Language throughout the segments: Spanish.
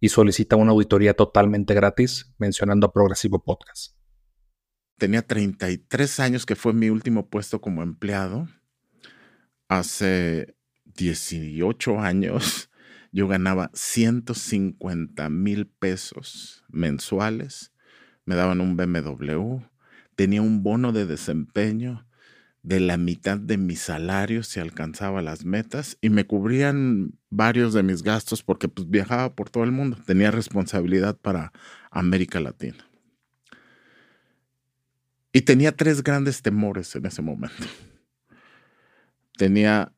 y solicita una auditoría totalmente gratis mencionando a Progresivo Podcast. Tenía 33 años que fue mi último puesto como empleado. Hace 18 años yo ganaba 150 mil pesos mensuales. Me daban un BMW. Tenía un bono de desempeño de la mitad de mi salario si alcanzaba las metas y me cubrían varios de mis gastos porque pues, viajaba por todo el mundo, tenía responsabilidad para América Latina. Y tenía tres grandes temores en ese momento. Tenía,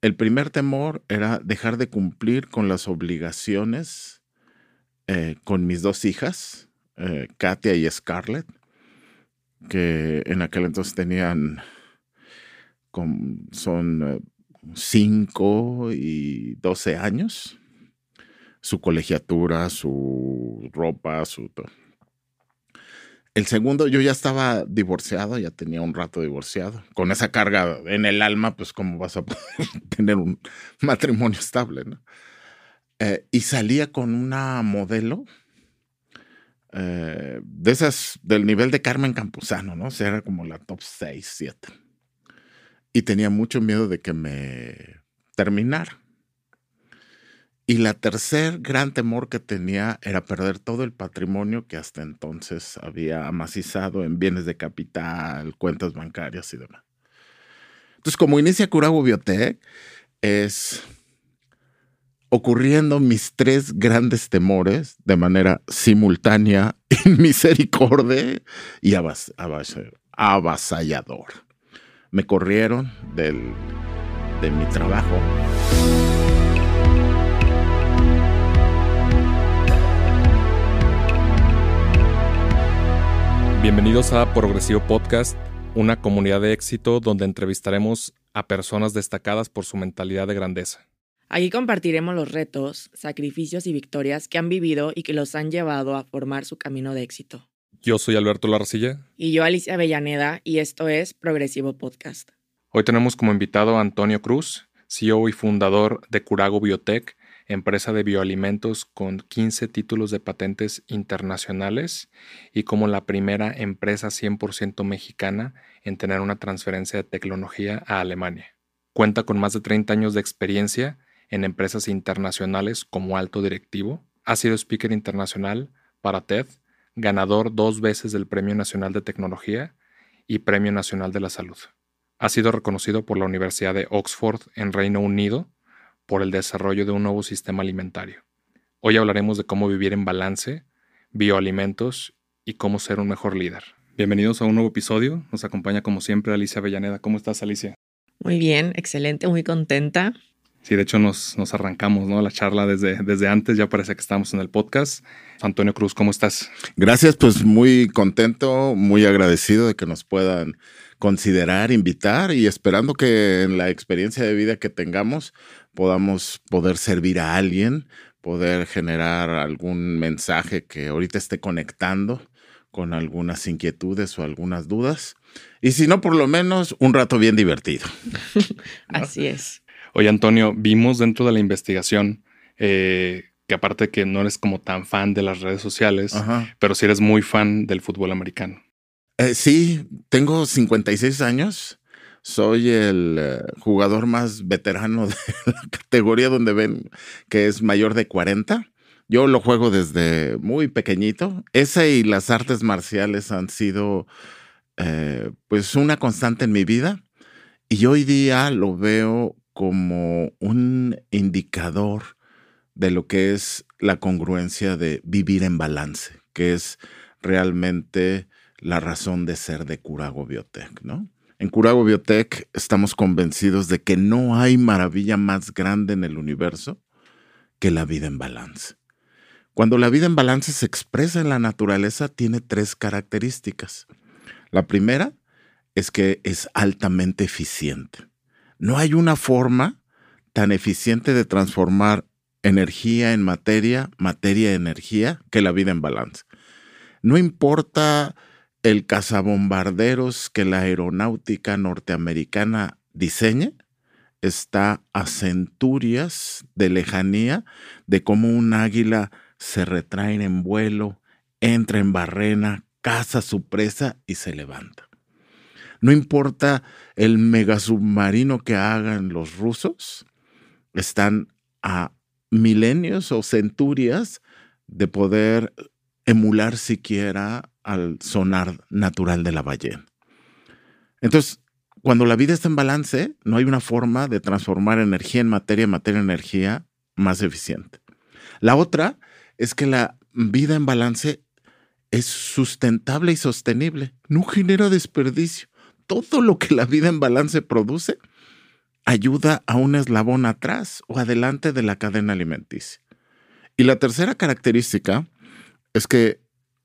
el primer temor era dejar de cumplir con las obligaciones eh, con mis dos hijas, eh, Katia y Scarlett, que en aquel entonces tenían son 5 eh, y 12 años. Su colegiatura, su ropa, su... El segundo, yo ya estaba divorciado, ya tenía un rato divorciado. Con esa carga en el alma, pues cómo vas a poder tener un matrimonio estable, ¿no? Eh, y salía con una modelo eh, de esas del nivel de Carmen Campuzano, ¿no? O sea, era como la top 6, 7 y tenía mucho miedo de que me terminara. Y la tercer gran temor que tenía era perder todo el patrimonio que hasta entonces había amacizado en bienes de capital, cuentas bancarias y demás. Entonces, como inicia Curago Biotech, es ocurriendo mis tres grandes temores de manera simultánea, misericordia y avasallador me corrieron del, de mi trabajo. Bienvenidos a Progresivo Podcast, una comunidad de éxito donde entrevistaremos a personas destacadas por su mentalidad de grandeza. Aquí compartiremos los retos, sacrificios y victorias que han vivido y que los han llevado a formar su camino de éxito. Yo soy Alberto Larcilla. Y yo Alicia Avellaneda, y esto es Progresivo Podcast. Hoy tenemos como invitado a Antonio Cruz, CEO y fundador de Curago Biotech, empresa de bioalimentos con 15 títulos de patentes internacionales y como la primera empresa 100% mexicana en tener una transferencia de tecnología a Alemania. Cuenta con más de 30 años de experiencia en empresas internacionales como alto directivo. Ha sido speaker internacional para TED ganador dos veces del Premio Nacional de Tecnología y Premio Nacional de la Salud. Ha sido reconocido por la Universidad de Oxford en Reino Unido por el desarrollo de un nuevo sistema alimentario. Hoy hablaremos de cómo vivir en balance, bioalimentos y cómo ser un mejor líder. Bienvenidos a un nuevo episodio. Nos acompaña como siempre Alicia Avellaneda. ¿Cómo estás, Alicia? Muy bien, excelente, muy contenta. Sí, de hecho nos, nos arrancamos, ¿no? La charla desde, desde antes, ya parece que estamos en el podcast. Antonio Cruz, ¿cómo estás? Gracias, pues muy contento, muy agradecido de que nos puedan considerar, invitar y esperando que en la experiencia de vida que tengamos podamos poder servir a alguien, poder generar algún mensaje que ahorita esté conectando con algunas inquietudes o algunas dudas. Y si no, por lo menos un rato bien divertido. Así es. Oye, Antonio, vimos dentro de la investigación eh, que aparte que no eres como tan fan de las redes sociales, pero sí eres muy fan del fútbol americano. Eh, sí, tengo 56 años. Soy el eh, jugador más veterano de la categoría donde ven que es mayor de 40. Yo lo juego desde muy pequeñito. Ese y las artes marciales han sido pues una constante en mi vida. Y hoy día lo veo como un indicador de lo que es la congruencia de vivir en balance, que es realmente la razón de ser de Curago Biotech, ¿no? En Curago Biotech estamos convencidos de que no hay maravilla más grande en el universo que la vida en balance. Cuando la vida en balance se expresa en la naturaleza, tiene tres características. La primera es que es altamente eficiente. No hay una forma tan eficiente de transformar energía en materia, materia en energía, que la vida en balance. No importa el cazabombarderos que la aeronáutica norteamericana diseñe, está a centurias de lejanía de cómo un águila se retrae en vuelo, entra en barrena, caza su presa y se levanta. No importa el megasubmarino que hagan los rusos, están a milenios o centurias de poder emular siquiera al sonar natural de la ballena. Entonces, cuando la vida está en balance, no hay una forma de transformar energía en materia, materia en energía más eficiente. La otra es que la vida en balance es sustentable y sostenible, no genera desperdicio. Todo lo que la vida en balance produce ayuda a un eslabón atrás o adelante de la cadena alimenticia. Y la tercera característica es que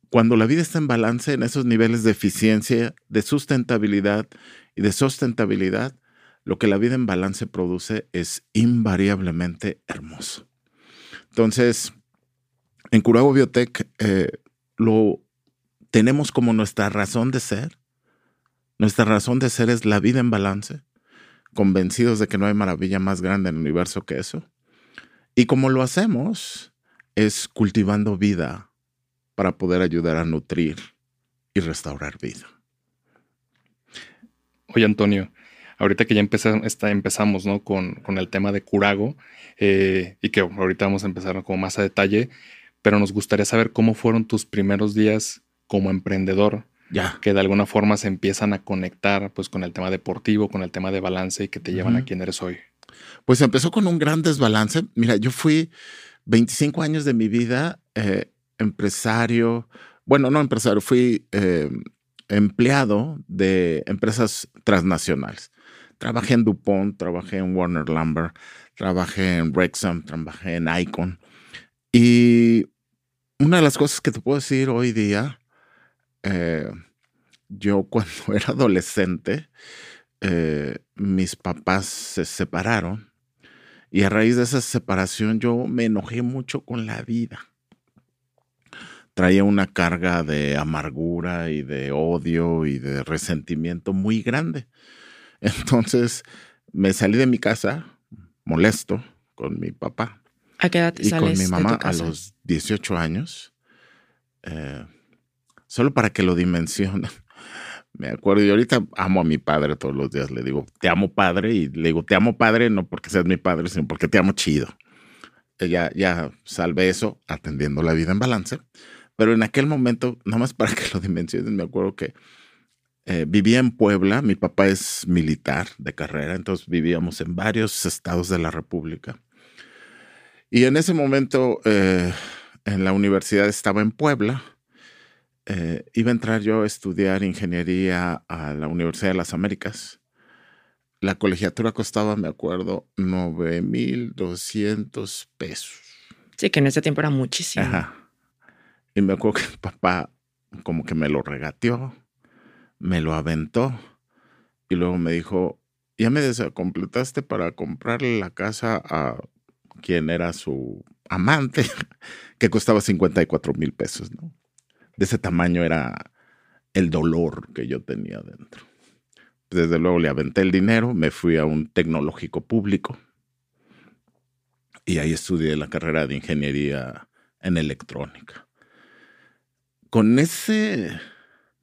cuando la vida está en balance en esos niveles de eficiencia, de sustentabilidad y de sustentabilidad, lo que la vida en balance produce es invariablemente hermoso. Entonces, en Curago Biotech eh, lo tenemos como nuestra razón de ser. Nuestra razón de ser es la vida en balance convencidos de que no hay maravilla más grande en el universo que eso. Y como lo hacemos es cultivando vida para poder ayudar a nutrir y restaurar vida. Oye, Antonio, ahorita que ya empezamos ¿no? con, el tema de Curago eh, y que ahorita vamos a empezar como más a detalle, pero nos gustaría saber cómo fueron tus primeros días como emprendedor que de alguna forma se empiezan a conectar pues con el tema deportivo, con el tema de balance y que te llevan a quien eres hoy. Pues empezó con un gran desbalance. Mira, yo fui 25 años de mi vida eh, empresario, bueno, no empresario, fui eh, empleado de empresas transnacionales. Trabajé en DuPont, trabajé en Warner Lumber, trabajé en Rexham, trabajé en Icon. Y una de las cosas que te puedo decir hoy día eh, yo cuando era adolescente, eh, mis papás se separaron y a raíz de esa separación yo me enojé mucho con la vida. Traía una carga de amargura y de odio y de resentimiento muy grande. Entonces me salí de mi casa molesto con mi papá. ¿A qué edad te y con mi mamá a los 18 años. Eh, solo para que lo dimensionen. Me acuerdo, y ahorita amo a mi padre todos los días. Le digo, te amo padre, y le digo, te amo padre, no porque seas mi padre, sino porque te amo chido. Eh, ya, ya salvé eso atendiendo la vida en balance. Pero en aquel momento, nada más para que lo dimensionen, me acuerdo que eh, vivía en Puebla. Mi papá es militar de carrera, entonces vivíamos en varios estados de la República. Y en ese momento, eh, en la universidad estaba en Puebla eh, iba a entrar yo a estudiar ingeniería a la Universidad de las Américas. La colegiatura costaba, me acuerdo, 9,200 pesos. Sí, que en ese tiempo era muchísimo. Ajá. Y me acuerdo que el papá como que me lo regateó, me lo aventó y luego me dijo, ya me desacompletaste para comprarle la casa a quien era su amante, que costaba 54 mil pesos, ¿no? De ese tamaño era el dolor que yo tenía dentro. Desde luego le aventé el dinero, me fui a un tecnológico público y ahí estudié la carrera de ingeniería en electrónica. Con ese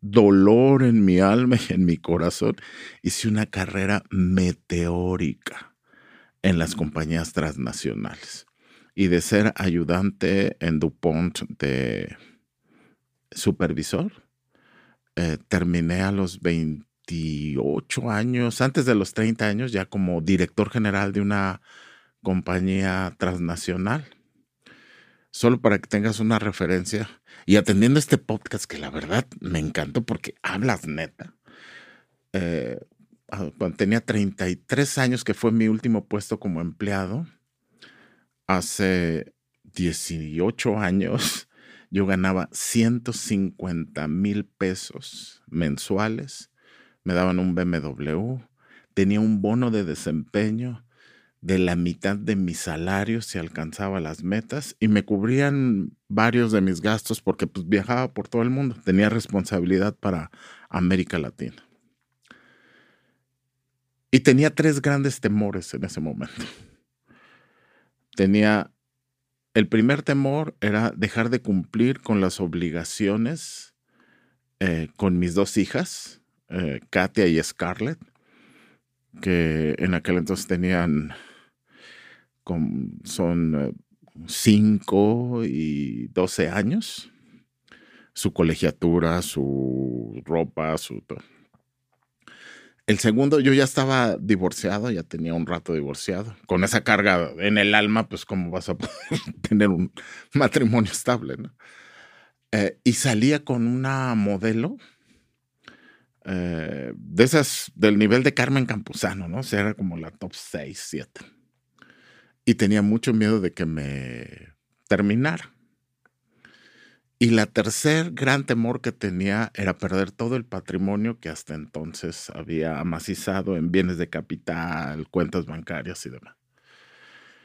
dolor en mi alma y en mi corazón, hice una carrera meteórica en las compañías transnacionales. Y de ser ayudante en DuPont de supervisor. Eh, terminé a los 28 años, antes de los 30 años, ya como director general de una compañía transnacional. Solo para que tengas una referencia. Y atendiendo este podcast, que la verdad me encantó porque hablas neta. Eh, cuando tenía 33 años, que fue mi último puesto como empleado, hace 18 años yo ganaba 150 mil pesos mensuales, me daban un BMW, tenía un bono de desempeño de la mitad de mi salario si alcanzaba las metas y me cubrían varios de mis gastos porque pues, viajaba por todo el mundo, tenía responsabilidad para América Latina. Y tenía tres grandes temores en ese momento. Tenía, el primer temor era dejar de cumplir con las obligaciones eh, con mis dos hijas, eh, Katia y Scarlett, que en aquel entonces tenían, son 5 eh, y 12 años, su colegiatura, su ropa, su... El segundo, yo ya estaba divorciado, ya tenía un rato divorciado. Con esa carga en el alma, pues cómo vas a poder tener un matrimonio estable, ¿no? Eh, y salía con una modelo eh, de esas del nivel de Carmen Campuzano, ¿no? O sea, era como la top 6, 7. Y tenía mucho miedo de que me terminara. Y la tercer gran temor que tenía era perder todo el patrimonio que hasta entonces había amacizado en bienes de capital, cuentas bancarias y demás.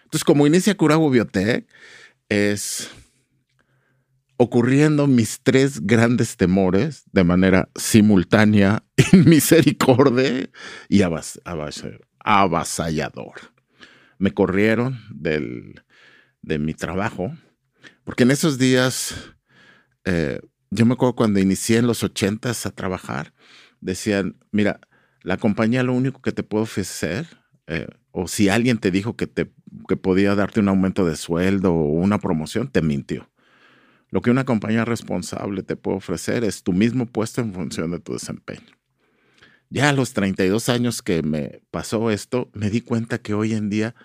Entonces, como inicia Curago Biotech, es ocurriendo mis tres grandes temores de manera simultánea, misericordia y avasallador. Me corrieron del, de mi trabajo, porque en esos días eh, yo me acuerdo cuando inicié en los ochentas a trabajar, decían, mira, la compañía lo único que te puede ofrecer, eh, o si alguien te dijo que, te, que podía darte un aumento de sueldo o una promoción, te mintió. Lo que una compañía responsable te puede ofrecer es tu mismo puesto en función de tu desempeño. Ya a los 32 años que me pasó esto, me di cuenta que hoy en día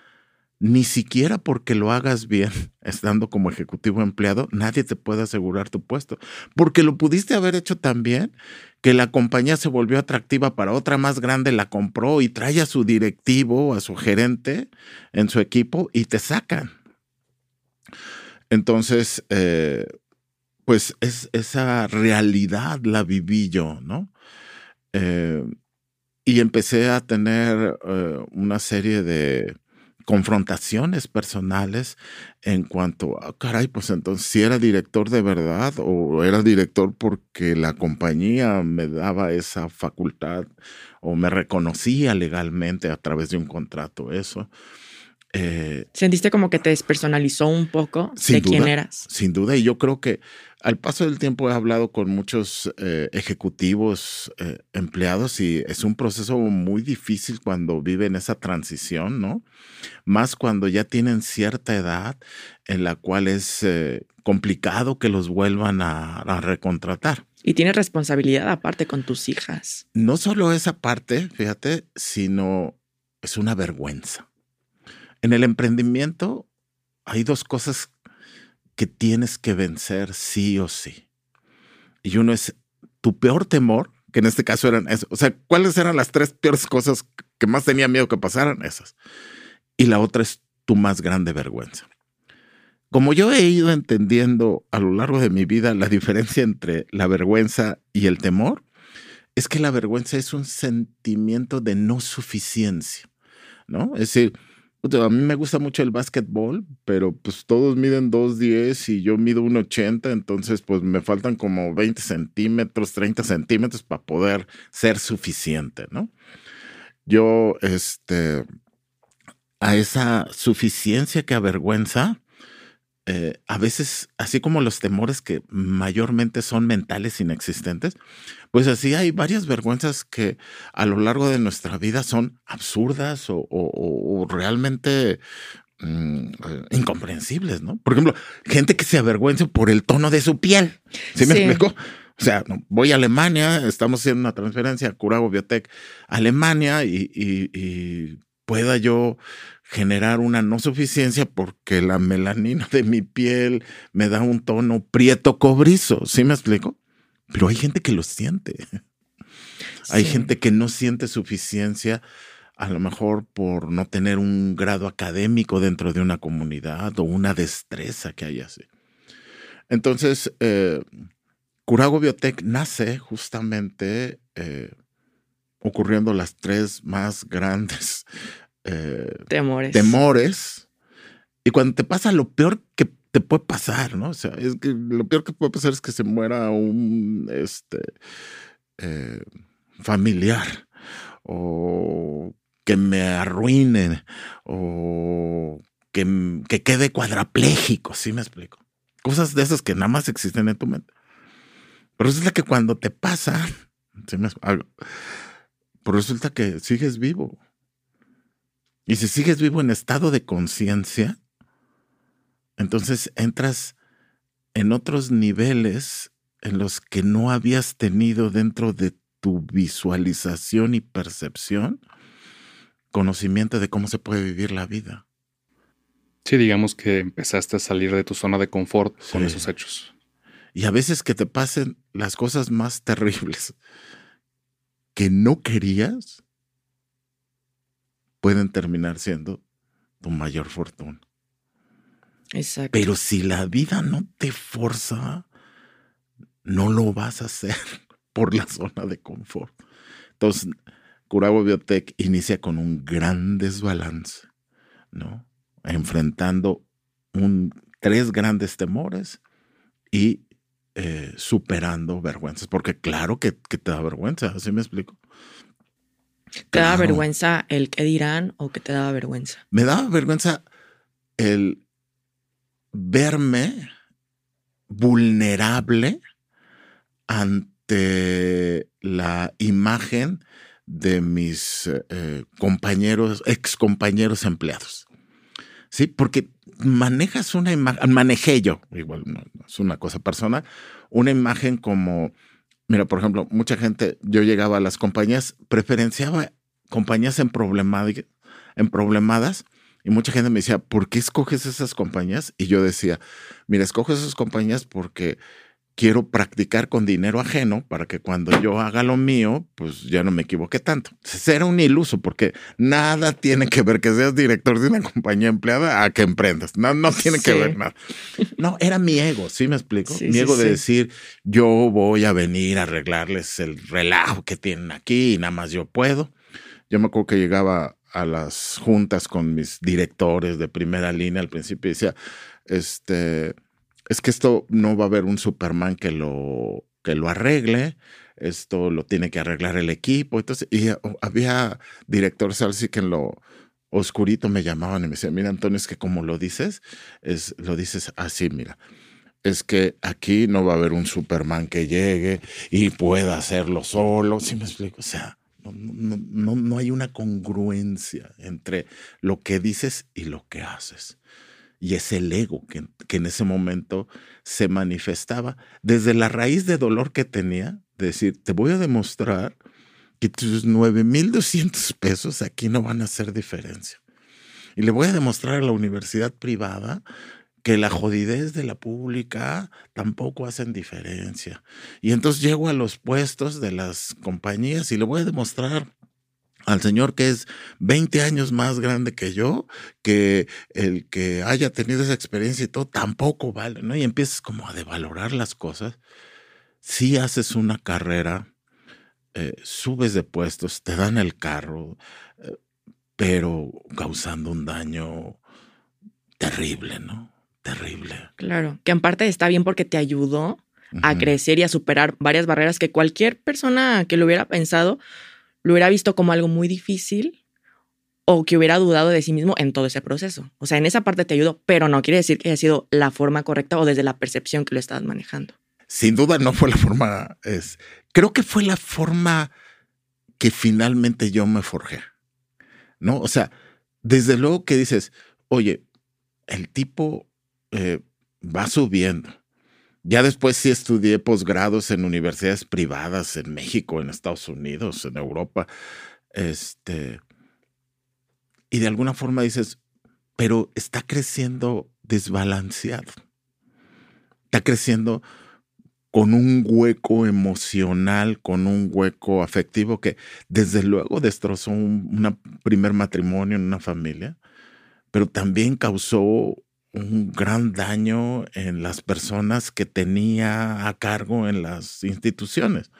ni siquiera porque lo hagas bien, estando como ejecutivo empleado, nadie te puede asegurar tu puesto. Porque lo pudiste haber hecho tan bien que la compañía se volvió atractiva para otra más grande, la compró y trae a su directivo, a su gerente en su equipo y te sacan. Entonces, eh, pues es, esa realidad la viví yo, ¿no? Eh, y empecé a tener eh, una serie de confrontaciones personales en cuanto a, caray, pues entonces si era director de verdad o era director porque la compañía me daba esa facultad o me reconocía legalmente a través de un contrato, eso. Eh, ¿Sentiste como que te despersonalizó un poco de quién eras? Sin duda, y yo creo que al paso del tiempo he hablado con muchos eh, ejecutivos eh, empleados y es un proceso muy difícil cuando viven esa transición, ¿no? Más cuando ya tienen cierta edad en la cual es complicado que los vuelvan a, a recontratar. Y tienes responsabilidad aparte con tus hijas. No solo esa parte, fíjate, sino es una vergüenza. En el emprendimiento hay dos cosas que tienes que vencer sí o sí. Y uno es tu peor temor, que en este caso eran eso. O sea, ¿cuáles eran las tres peores cosas que más tenía miedo que pasaran? Esas. Y la otra es tu más grande vergüenza. Como yo he ido entendiendo a lo largo de mi vida la diferencia entre la vergüenza y el temor, es que la vergüenza es un sentimiento de no suficiencia, ¿no? Es decir, a mí me gusta mucho el básquetbol, pero pues todos miden 2.10 y yo mido 1.80, entonces pues me faltan como 20 centímetros, 30 centímetros para poder ser suficiente, ¿no? Yo, este, a esa suficiencia que avergüenza, eh, a veces, así como los temores que mayormente son mentales inexistentes, pues así hay varias vergüenzas que a lo largo de nuestra vida son absurdas o, realmente mm, eh, incomprensibles, ¿no? Por ejemplo, gente que se avergüenza por el tono de su piel. ¿Sí me explico? O sea, voy a Alemania, estamos haciendo una transferencia a Curago Biotech, Alemania, y pueda yo generar una no suficiencia porque la melanina de mi piel me da un tono prieto cobrizo, ¿sí me explico? Pero hay gente que lo siente. Hay gente que no siente suficiencia a lo mejor por no tener un grado académico dentro de una comunidad o una destreza que haya así. Entonces, eh, Curago Biotech nace justamente eh, ocurriendo las tres más grandes eh, temores. temores. Y cuando te pasa lo peor que te puede pasar, ¿no? O sea, es que lo peor que puede pasar es que se muera un este, eh, familiar o que me arruinen o que, que quede cuadrapléjico, ¿sí me explico? Cosas de esas que nada más existen en tu mente. Pero resulta que cuando te pasa, ¿sí me? Pero resulta que sigues vivo. Y si sigues vivo en estado de conciencia, entonces entras en otros niveles en los que no habías tenido dentro de tu visualización y percepción conocimiento de cómo se puede vivir la vida. Sí, digamos que empezaste a salir de tu zona de confort con esos hechos. Y a veces que te pasen las cosas más terribles que no querías, pueden terminar siendo tu mayor fortuna. Exacto. Pero si la vida no te forza, no lo vas a hacer por la zona de confort. Entonces, Curago Biotech inicia con un gran desbalance, ¿no? Enfrentando un, tres grandes temores y eh, superando vergüenzas, porque claro que, te da vergüenza, así me explico. ¿Te da vergüenza el que dirán o que te daba vergüenza? Me daba vergüenza el verme vulnerable ante la imagen de mis eh, compañeros, ex compañeros empleados. Sí, porque manejas una imagen, manejé yo, igual no, es una cosa personal, una imagen como, mira, por ejemplo, mucha gente, yo llegaba a las compañías, preferenciaba compañías en, en problemadas y mucha gente me decía, ¿por qué escoges esas compañías? Y yo decía, mira, escoges esas compañías porque quiero practicar con dinero ajeno para que cuando yo haga lo mío, pues ya no me equivoque tanto. Será un iluso porque nada tiene que ver que seas director de una compañía empleada a que emprendas. No, no tiene que ver nada. No, era mi ego, ¿sí me explico? mi ego de decir, yo voy a venir a arreglarles el relajo que tienen aquí y nada más yo puedo. Yo me acuerdo que llegaba a las juntas con mis directores de primera línea al principio y decía, este es que esto no va a haber un Superman que lo, que lo arregle, esto lo tiene que arreglar el equipo. Entonces, y había directores así que en lo oscurito me llamaban y me decían, mira Antonio, es que como lo dices, es, lo dices así, mira. Es que aquí no va a haber un Superman que llegue y pueda hacerlo solo. ¿Sí me explico? O sea, no, no, no hay una congruencia entre lo que dices y lo que haces y es el ego que, en ese momento se manifestaba desde la raíz de dolor que tenía, de decir, te voy a demostrar que tus 9.200 pesos aquí no van a hacer diferencia. Y le voy a demostrar a la universidad privada que la jodidez de la pública tampoco hacen diferencia. Y entonces llego a los puestos de las compañías y le voy a demostrar al señor que es 20 años más grande que yo, que el que haya tenido esa experiencia y todo, tampoco vale, ¿no? Y empiezas como a devalorar las cosas. Si haces una carrera, eh, subes de puestos, te dan el carro, eh, pero causando un daño terrible, ¿no? Terrible. Claro, que en parte está bien porque te ayudó a crecer y a superar varias barreras que cualquier persona que lo hubiera pensado lo hubiera visto como algo muy difícil o que hubiera dudado de sí mismo en todo ese proceso. O sea, en esa parte te ayudó, pero no quiere decir que haya sido la forma correcta o desde la percepción que lo estabas manejando. Sin duda no fue la forma, es, creo que fue la forma que finalmente yo me forjé. ¿No? O sea, desde luego que dices, oye, el tipo eh, va subiendo, ya después sí estudié posgrados en universidades privadas en México, en Estados Unidos, en Europa. Este, y de alguna forma dices, pero está creciendo desbalanceado. Está creciendo con un hueco emocional, con un hueco afectivo que desde luego destrozó un primer matrimonio en una familia, pero también causó un gran daño en las personas que tenía a cargo en las instituciones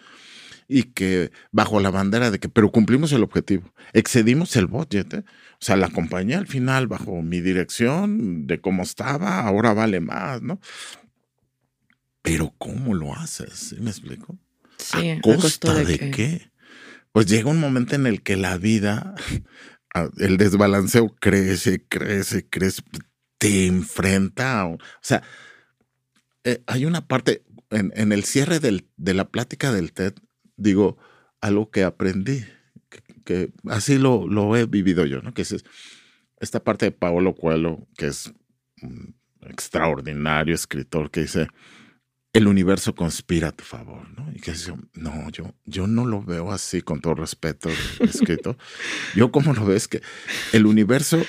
y que bajo la bandera de que, pero cumplimos el objetivo, excedimos el budget. ¿eh? O sea, la compañía al final, bajo mi dirección de cómo estaba, ahora vale más, ¿no? Pero ¿cómo lo haces? ¿Me explico? Sí, ¿A costa de, qué? Pues llega un momento en el que la vida, el desbalanceo crece, crece, crece, te enfrenta. O sea, eh, hay una parte, en, el cierre de la plática del TED, digo, algo que aprendí, que, así lo, lo, he vivido yo, ¿no? Que es esta parte de Paolo Coelho, que es un extraordinario escritor, que dice, el universo conspira a tu favor, ¿no? Y que dice, no, yo, yo no lo veo así, con todo respeto escrito. yo como lo veo es que el universo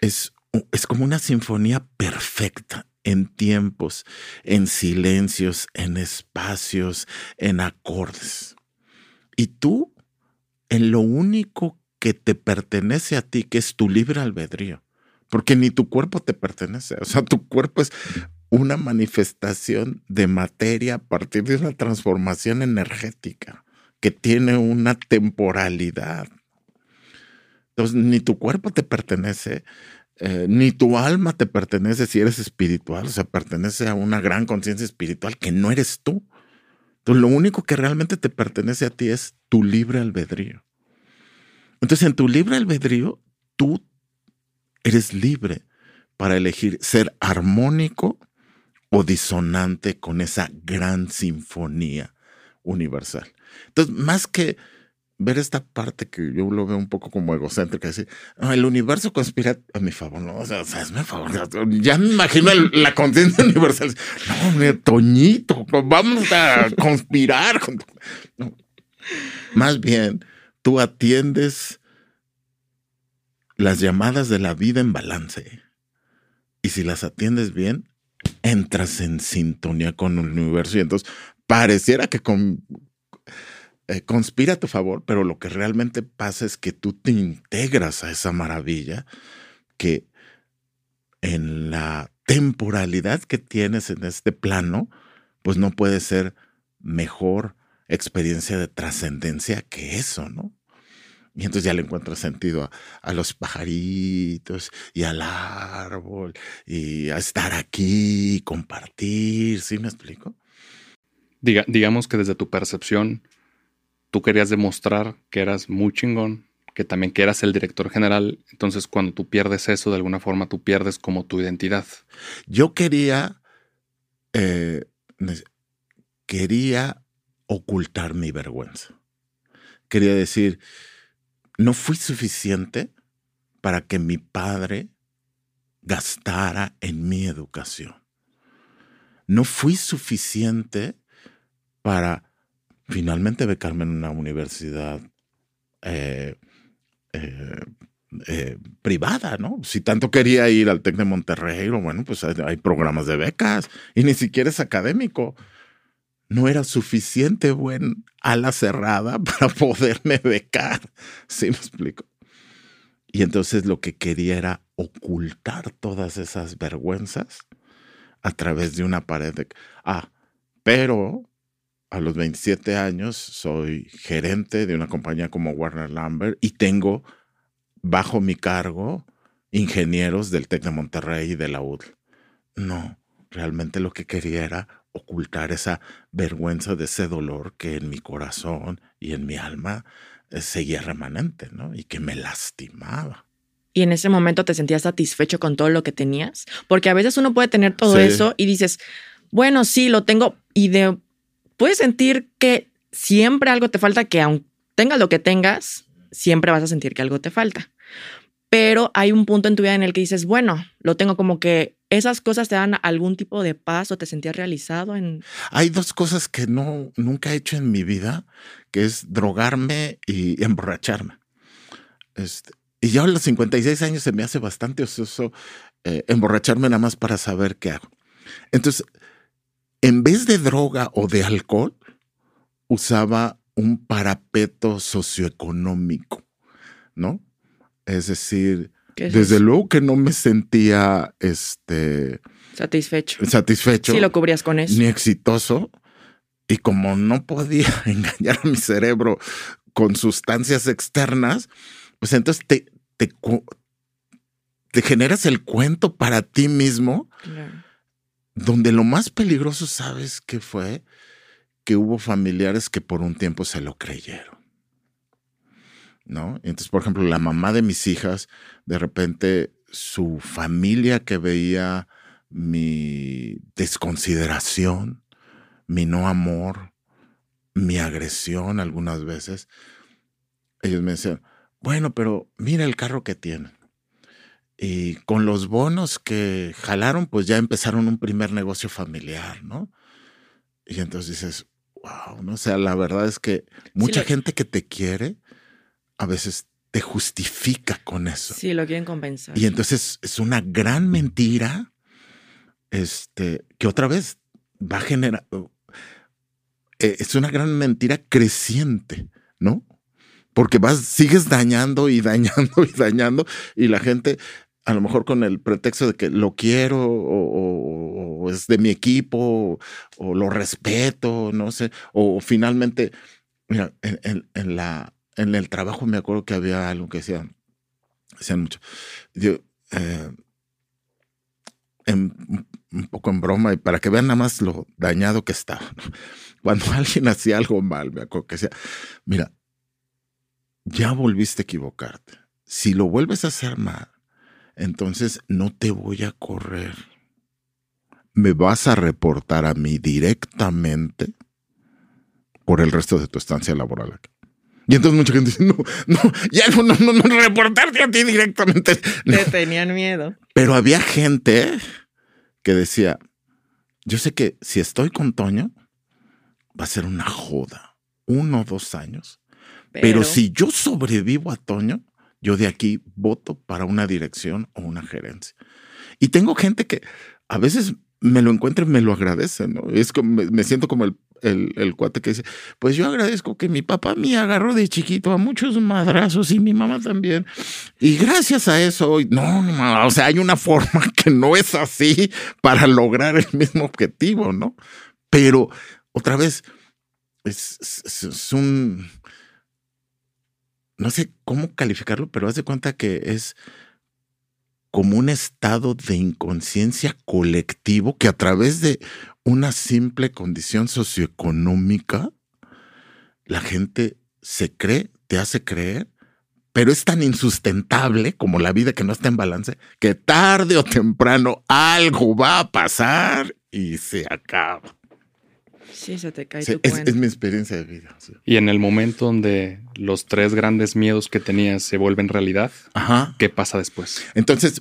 es, es como una sinfonía perfecta en tiempos, en silencios, en espacios, en acordes. Y tú, en lo único que te pertenece a ti, que es tu libre albedrío, porque ni tu cuerpo te pertenece, o sea, tu cuerpo es una manifestación de materia a partir de una transformación energética que tiene una temporalidad. Entonces, ni tu cuerpo te pertenece, eh, ni tu alma te pertenece si eres espiritual, o sea, pertenece a una gran conciencia espiritual que no eres tú. Entonces, lo único que realmente te pertenece a ti es tu libre albedrío. Entonces, en tu libre albedrío, tú eres libre para elegir ser armónico o disonante con esa gran sinfonía universal. Entonces, más que ver esta parte que yo lo veo un poco como egocéntrica, decir, el universo conspira a mi favor, no, o sea, hazme favor, ya me imagino la conciencia universal, no, Toñito, vamos a conspirar. Más bien, tú atiendes las llamadas de la vida en balance. Y si las atiendes bien, entras en sintonía con el universo y entonces pareciera que con, eh, conspira a tu favor, pero lo que realmente pasa es que tú te integras a esa maravilla que en la temporalidad que tienes en este plano, pues no puede ser mejor experiencia de trascendencia que eso, ¿no? Y entonces ya le encuentras sentido a, los pajaritos y al árbol y a estar aquí, compartir, ¿sí me explico? Diga, digamos que desde tu percepción, tú querías demostrar que eras muy chingón, que también que eras el director general. Entonces, cuando tú pierdes eso, de alguna forma tú pierdes como tu identidad. Yo quería, eh, quería ocultar mi vergüenza. Quería decir, no fui suficiente para que mi padre gastara en mi educación. No fui suficiente para finalmente becarme en una universidad eh, eh, eh, privada, ¿no? Si tanto quería ir al TEC de Monterrey, bueno, pues hay, programas de becas y ni siquiera es académico. No era suficiente buen ala cerrada para poderme becar. ¿Sí me explico? Y entonces lo que quería era ocultar todas esas vergüenzas a través de una pared de, ah, pero a los 27 años soy gerente de una compañía como Warner Lambert y tengo bajo mi cargo ingenieros del TEC de Monterrey y de la UDL. No, realmente lo que quería era ocultar esa vergüenza de ese dolor que en mi corazón y en mi alma eh, seguía remanente, ¿no? Y que me lastimaba. Y en ese momento te sentías satisfecho con todo lo que tenías, porque a veces uno puede tener todo eso y dices, bueno, sí, lo tengo y de puedes sentir que siempre algo te falta, que aunque tengas lo que tengas, siempre vas a sentir que algo te falta. Pero hay un punto en tu vida en el que dices, bueno, lo tengo como que esas cosas te dan algún tipo de paz o te sentías realizado en... Hay dos cosas que no, nunca he hecho en mi vida, que es drogarme y emborracharme. Este, y ya a los 56 años se me hace bastante ocioso eh, emborracharme nada más para saber qué hago. Entonces, en vez de droga o de alcohol, usaba un parapeto socioeconómico, ¿no? Es decir, desde luego que no me sentía este satisfecho. Satisfecho. Sí, lo cubrías con eso. Ni exitoso. Y como no podía engañar a mi cerebro con sustancias externas, pues entonces te, te, te generas el cuento para ti mismo, donde lo más peligroso, ¿sabes qué fue? Que hubo familiares que por un tiempo se lo creyeron. ¿No? Entonces, por ejemplo, la mamá de mis hijas, de repente su familia que veía mi desconsideración, mi no amor, mi agresión algunas veces, ellos me decían, bueno, pero mira el carro que tienen. Y con los bonos que jalaron, pues ya empezaron un primer negocio familiar, ¿no? Y entonces dices, wow, ¿no? O sea, la verdad es que mucha gente que te quiere a veces te justifica con eso. Sí, lo quieren compensar. Y entonces es una gran mentira, este, que otra vez va a generar, eh, es una gran mentira creciente, ¿no? Porque vas, sigues dañando y dañando y dañando y la gente a lo mejor con el pretexto de que lo quiero o, es de mi equipo o, lo respeto, no sé, o finalmente, mira, en, la, en el trabajo me acuerdo que había algo que decían, decían mucho, yo, eh, un poco en broma y para que vean nada más lo dañado que estaba. Cuando alguien hacía algo mal, me acuerdo que decía, mira, ya volviste a equivocarte. Si lo vuelves a hacer mal, entonces no te voy a correr. Me vas a reportar a mí directamente por el resto de tu estancia laboral aquí. Y entonces mucha gente dice, no, no, ya no, no, no, no reportarte a ti directamente. Te tenían miedo. Pero había gente que decía, yo sé que si estoy con Toño, va a ser una joda, uno o dos años. pero si yo sobrevivo a Toño, yo de aquí voto para una dirección o una gerencia. Y tengo gente que a veces me lo encuentra y me lo agradece, ¿no? Es como, me, siento como el, el, cuate que dice, pues yo agradezco que mi papá me agarró de chiquito a muchos madrazos y mi mamá también. Y gracias a eso no, no, o sea, hay una forma que no es así para lograr el mismo objetivo, ¿no? Pero otra vez, es, es un no sé cómo calificarlo, pero haz de cuenta que es como un estado de inconsciencia colectivo que a través de una simple condición socioeconómica, la gente se cree, te hace creer, pero es tan insustentable como la vida que no está en balance, que tarde o temprano algo va a pasar y se acaba. Sí, se te cae es, mi experiencia de vida. Y en el momento donde los tres grandes miedos que tenías se vuelven realidad, ¿qué pasa después? Entonces,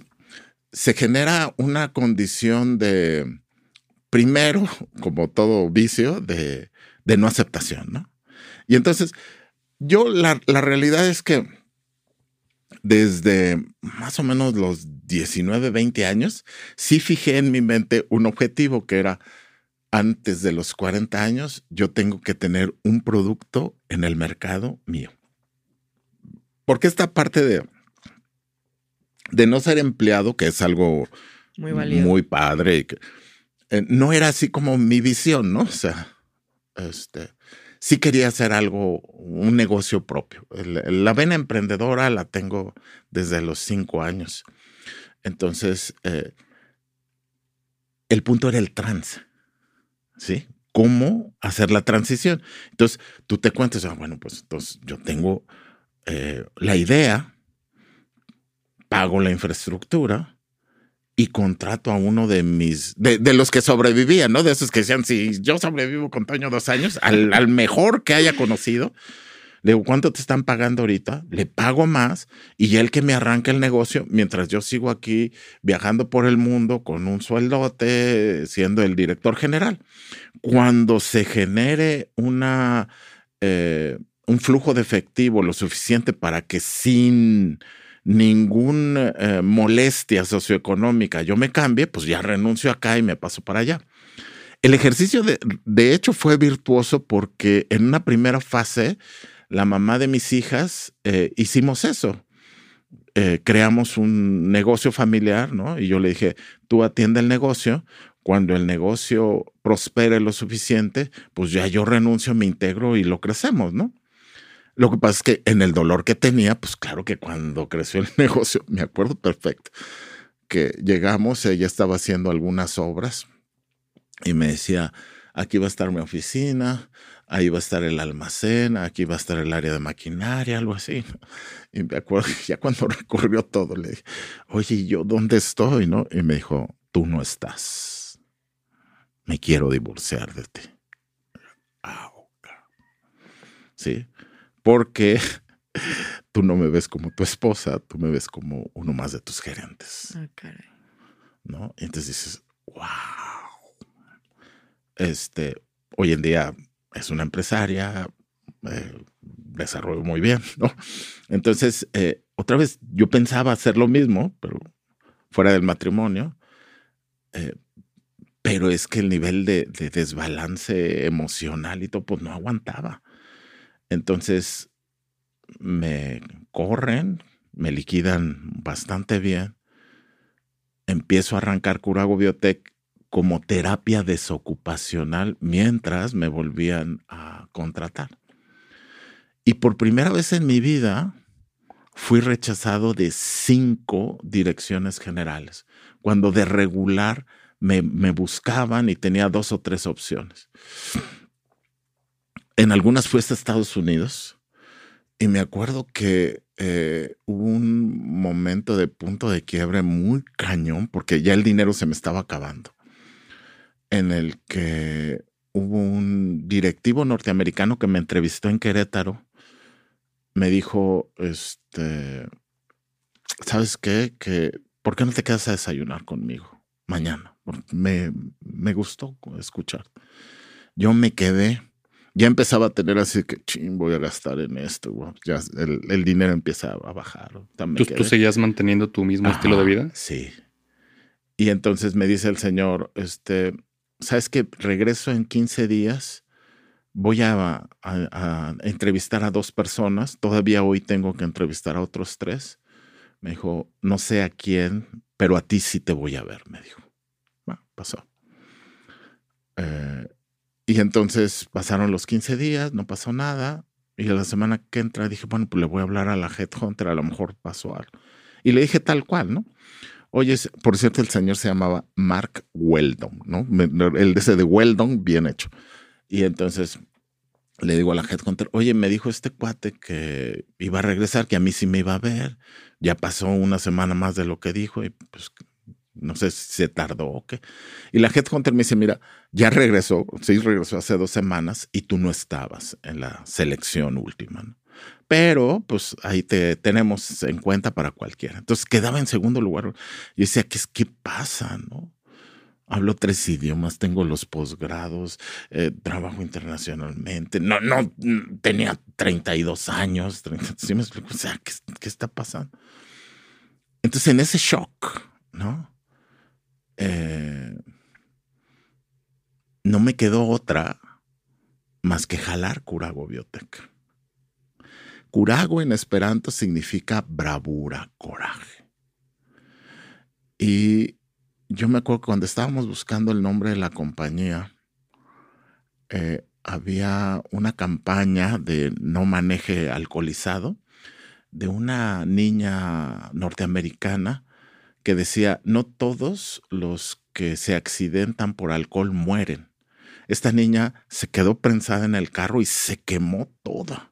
se genera una condición de, primero, como todo vicio, de, no aceptación, ¿no? Y entonces, yo la, la realidad es que desde más o menos los 19, 20 años, sí fijé en mi mente un objetivo que era antes de los 40 años, yo tengo que tener un producto en el mercado mío. Porque esta parte de, de no ser empleado, que es algo muy, muy padre, eh, no era así como mi visión, ¿no? O sea, este, sí quería hacer algo, un negocio propio. La vena emprendedora la tengo desde los cinco años. Entonces, eh, el punto era el trance. ¿Cómo hacer la transición? Entonces, tú te cuentas, ah, bueno, pues entonces yo tengo eh, la idea, pago la infraestructura y contrato a uno de mis, de, los que sobrevivían, ¿no? De esos que decían, si yo sobrevivo con Toño dos años, al, al mejor que haya conocido, le digo, ¿cuánto te están pagando ahorita? Le pago más y el que me arranca el negocio, mientras yo sigo aquí viajando por el mundo con un sueldote, siendo el director general. Cuando se genere una, eh, un flujo de efectivo lo suficiente para que sin ninguna eh, molestia socioeconómica yo me cambie, pues ya renuncio acá y me paso para allá. El ejercicio, de, de hecho, fue virtuoso porque en una primera fase, la mamá de mis hijas eh, hicimos eso. Eh, creamos un negocio familiar, ¿no? Y yo le dije, tú atiende el negocio, cuando el negocio prospere lo suficiente, pues ya yo renuncio, me integro y lo crecemos, ¿no? Lo que pasa es que en el dolor que tenía, pues claro que cuando creció el negocio, me acuerdo perfecto, que llegamos, ella estaba haciendo algunas obras y me decía, aquí va a estar mi oficina, ahí va a estar el almacén, aquí va a estar el área de maquinaria, algo así. Y me acuerdo, ya cuando recorrió todo, le dije, oye, ¿y yo dónde estoy? ¿No? Y me dijo, tú no estás. Me quiero divorciar de ti. Ah, sí, porque tú no me ves como tu esposa, tú me ves como uno más de tus gerentes. Ah, caray. ¿No? Y entonces dices, wow. Este, hoy en día es una empresaria, eh, desarrollo muy bien, ¿no? Entonces, eh, otra vez, yo pensaba hacer lo mismo, pero fuera del matrimonio, eh, pero es que el nivel de, de, desbalance emocional y todo, pues no aguantaba. Entonces, me corren, me liquidan bastante bien, empiezo a arrancar Curago Biotech como terapia desocupacional mientras me volvían a contratar. Y por primera vez en mi vida fui rechazado de cinco direcciones generales, cuando de regular me, buscaban y tenía dos o tres opciones. En algunas fui a Estados Unidos y me acuerdo que eh, hubo un momento de punto de quiebre muy cañón porque ya el dinero se me estaba acabando en el que hubo un directivo norteamericano que me entrevistó en Querétaro. Me dijo, este, ¿sabes qué? Que, ¿por qué no te quedas a desayunar conmigo mañana? Me, me gustó escuchar. Yo me quedé, ya empezaba a tener así que, ching, voy a gastar en esto, ya el, el, dinero empieza a bajar. ¿Tú, ¿Tú, seguías manteniendo tu mismo estilo de vida? Sí. Y entonces me dice el señor, este, ¿sabes qué? Regreso en 15 días, voy a, a, entrevistar a dos personas, todavía hoy tengo que entrevistar a otros tres. Me dijo, no sé a quién, pero a ti sí te voy a ver, me dijo. Bueno, pasó. Eh, y entonces pasaron los 15 días, no pasó nada. Y la semana que entra dije, bueno, pues le voy a hablar a la Headhunter, a lo mejor pasó algo. Y le dije tal cual, ¿no? Oye, por cierto, el señor se llamaba Mark Weldon, ¿no? El de ese de Weldon, bien hecho. Y entonces le digo a la headhunter, oye, me dijo este cuate que iba a regresar, que a mí sí me iba a ver. Ya pasó una semana más de lo que dijo y pues no sé si se tardó o qué. Y la headhunter me dice, mira, ya regresó, sí regresó hace dos semanas y tú no estabas en la selección última, ¿no? Pero pues ahí te tenemos en cuenta para cualquiera. Entonces quedaba en segundo lugar. Y decía, ¿qué, qué pasa? ¿No? Hablo tres idiomas, tengo los posgrados, eh, trabajo internacionalmente. No, no, tenía 32 años. 30, ¿sí me explico? O sea, ¿qué, ¿qué, está pasando? Entonces, en ese shock, ¿no? Eh, no me quedó otra más que jalar Curago Biotech. Curago en esperanto significa bravura, coraje. Y yo me acuerdo que cuando estábamos buscando el nombre de la compañía, eh, había una campaña de no maneje alcoholizado de una niña norteamericana que decía, no todos los que se accidentan por alcohol mueren. Esta niña se quedó prensada en el carro y se quemó toda.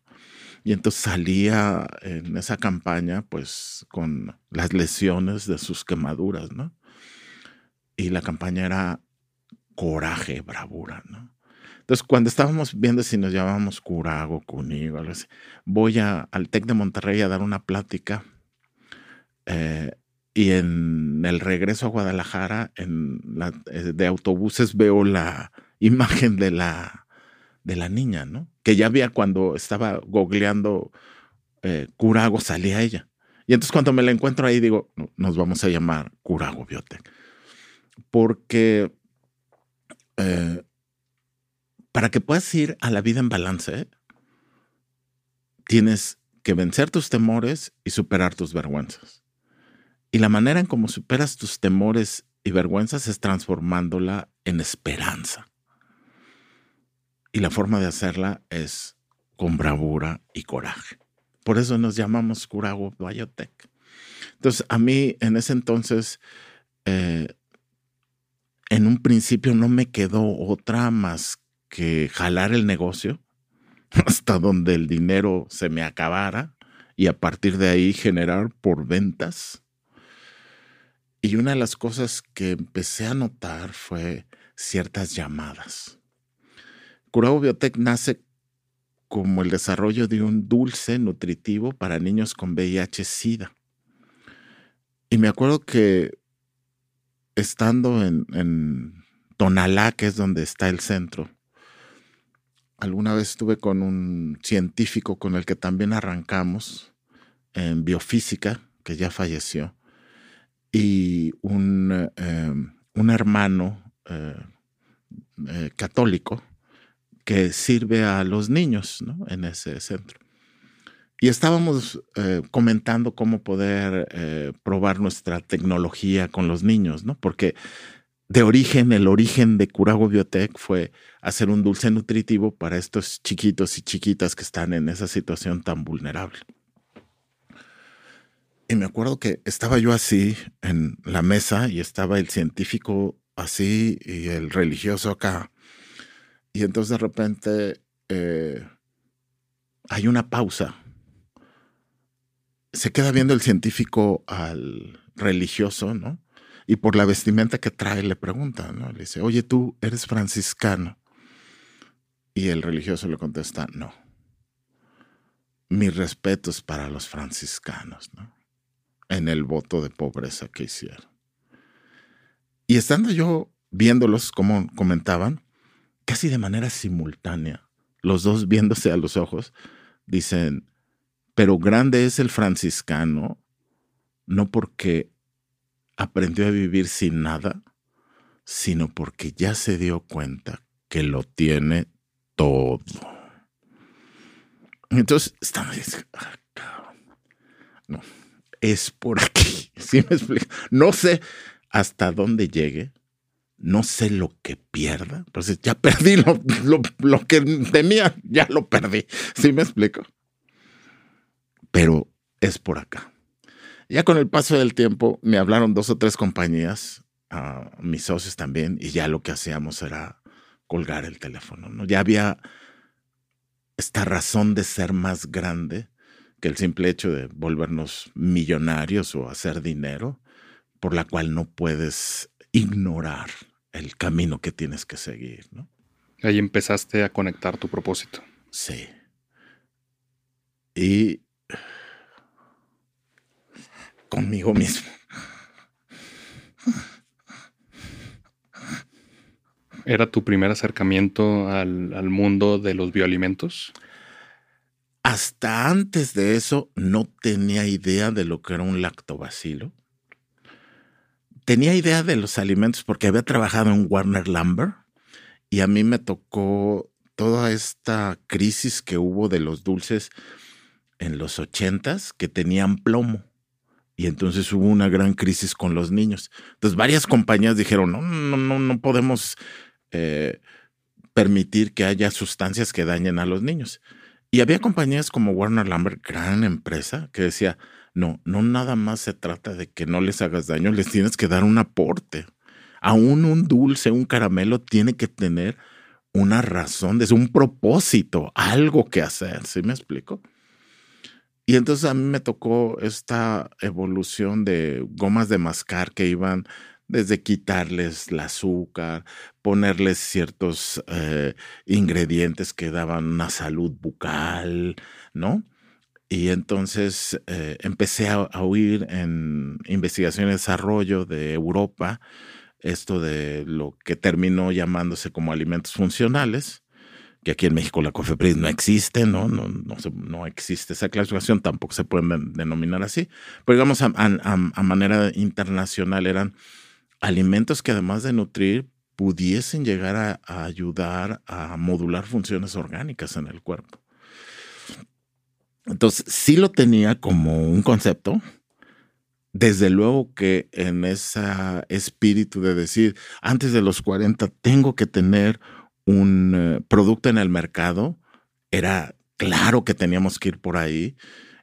Y entonces salía en esa campaña pues con las lesiones de sus quemaduras, ¿no? Y la campaña era coraje, bravura, ¿no? Entonces, cuando estábamos viendo si nos llamábamos Curago, Cunigo, algo así, voy a, al TEC de Monterrey a dar una plática eh, y en el regreso a Guadalajara, en eh, de autobuses, veo la imagen de la de la niña, ¿no? Que ya había cuando estaba googleando eh, Curago, salía ella. Y entonces cuando me la encuentro ahí digo, nos vamos a llamar Curago Biotech. Porque eh, para que puedas ir a la vida en balance, tienes que vencer tus temores y superar tus vergüenzas. Y la manera en cómo superas tus temores y vergüenzas es transformándola en esperanza. Y la forma de hacerla es con bravura y coraje. Por eso nos llamamos Curago Biotech. Entonces, a mí en ese entonces, eh, en un principio no me quedó otra más que jalar el negocio hasta donde el dinero se me acabara y a partir de ahí generar por ventas. Y una de las cosas que empecé a notar fue ciertas llamadas. Curao Biotech nace como el desarrollo de un dulce nutritivo para niños con VIH-Sida. Y me acuerdo que estando en, Tonalá, que es donde está el centro, alguna vez estuve con un científico con el que también arrancamos en biofísica, que ya falleció, y un, em, un hermano eh, eh, católico que sirve a los niños en ese centro. Y estábamos eh, comentando cómo poder probar nuestra tecnología con los niños, ¿no? Porque de origen, el origen de Curago Biotech fue hacer un dulce nutritivo para estos chiquitos y chiquitas que están en esa situación tan vulnerable. Y me acuerdo que estaba yo así en la mesa y estaba el científico así y el religioso acá. Y entonces de repente eh, hay una pausa. Se queda viendo el científico al religioso, ¿no? Y por la vestimenta que trae le pregunta, ¿no? Le dice, oye, tú eres franciscano. Y el religioso le contesta, no. Mis respetos para los franciscanos, ¿no? En el voto de pobreza que hicieron. Y estando yo viéndolos, como comentaban, casi de manera simultánea, los dos viéndose a los ojos, dicen, pero grande es el franciscano, no porque aprendió a vivir sin nada, sino porque ya se dio cuenta que lo tiene todo. Entonces, estaba ah, no, es por aquí. ¿Sí me explico? No sé hasta dónde llegue, no sé lo que pierda. Entonces, ya perdí lo, lo que tenía, ya lo perdí. ¿Sí me explico? Pero es por acá. Ya con el paso del tiempo me hablaron dos o tres compañías, a mis socios también, y ya lo que hacíamos era colgar el teléfono. ¿no? Ya había esta razón de ser más grande que el simple hecho de volvernos millonarios o hacer dinero, por la cual no puedes ignorar el camino que tienes que seguir. ¿no? Ahí empezaste a conectar tu propósito. Sí. Y conmigo mismo. ¿Era tu primer acercamiento al, mundo de los bioalimentos? Hasta antes de eso no tenía idea de lo que era un lactobacilo. Tenía idea de los alimentos porque había trabajado en Warner Lumber y a mí me tocó toda esta crisis que hubo de los dulces en los ochentas que tenían plomo y entonces hubo una gran crisis con los niños. Entonces varias compañías dijeron, no, no, no, no podemos eh, permitir que haya sustancias que dañen a los niños. Y había compañías como Warner Lambert, gran empresa, que decía, no, no nada más se trata de que no les hagas daño, les tienes que dar un aporte. Aún un dulce, un caramelo tiene que tener una razón, es un propósito, algo que hacer, ¿sí me explico? Y entonces a mí me tocó esta evolución de gomas de mascar que iban desde quitarles el azúcar, ponerles ciertos eh, ingredientes que daban una salud bucal, ¿no? Y entonces eh, empecé a, a, oír en investigación y desarrollo de Europa esto de lo que terminó llamándose como alimentos funcionales, que aquí en México la COFEPRIS no existe, ¿no? No, no, no existe esa clasificación, tampoco se pueden denominar así, pero digamos a, manera internacional eran alimentos que además de nutrir pudiesen llegar a, a ayudar a modular funciones orgánicas en el cuerpo. Entonces, sí lo tenía como un concepto, desde luego que en ese espíritu de decir, antes de los 40 tengo que tener un eh, producto en el mercado, era claro que teníamos que ir por ahí.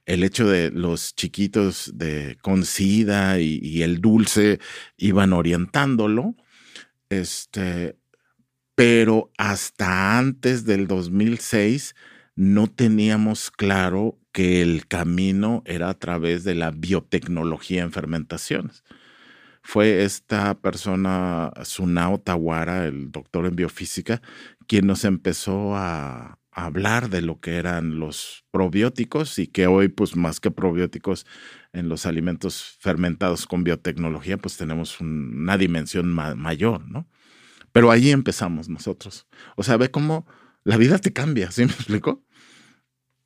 El hecho de los chiquitos de con sida y, el dulce iban orientándolo. Este, pero hasta antes del 2006 no teníamos claro que el camino era a través de la biotecnología en fermentaciones. Fue esta persona, Sunao Tawara, el doctor en biofísica, quien nos empezó a, hablar de lo que eran los probióticos y que hoy, pues más que probióticos en los alimentos fermentados con biotecnología, pues tenemos una dimensión mayor, ¿no? Pero ahí empezamos nosotros. O sea, ve cómo la vida te cambia, ¿sí me explico?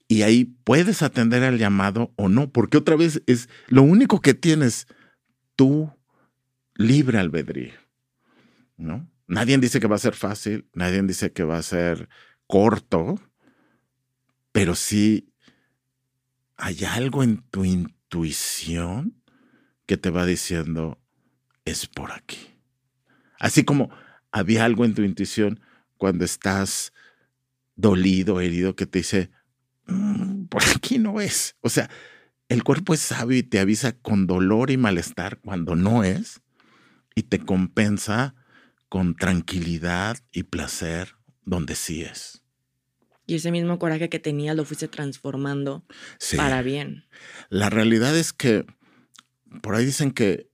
Y ahí puedes atender al llamado o no, porque otra vez es lo único que tienes tú libre albedrío, ¿no? Nadie dice que va a ser fácil, nadie dice que va a ser corto, pero sí hay algo en tu intuición que te va diciendo, es por aquí. Así como había algo en tu intuición cuando estás dolido, herido, que te dice, Mm, por aquí no es. O sea, el cuerpo es sabio y te avisa con dolor y malestar cuando no es y te compensa con tranquilidad y placer donde sí es. Y ese mismo coraje que tenías lo fuiste transformando para bien. La realidad es que por ahí dicen que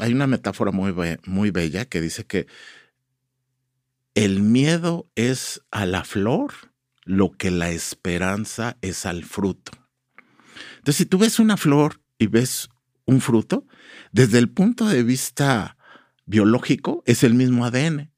hay una metáfora muy, muy bella que dice que el miedo es a la flor lo que la esperanza es al fruto. Entonces, si tú ves una flor y ves un fruto, desde el punto de vista biológico es el mismo ADN.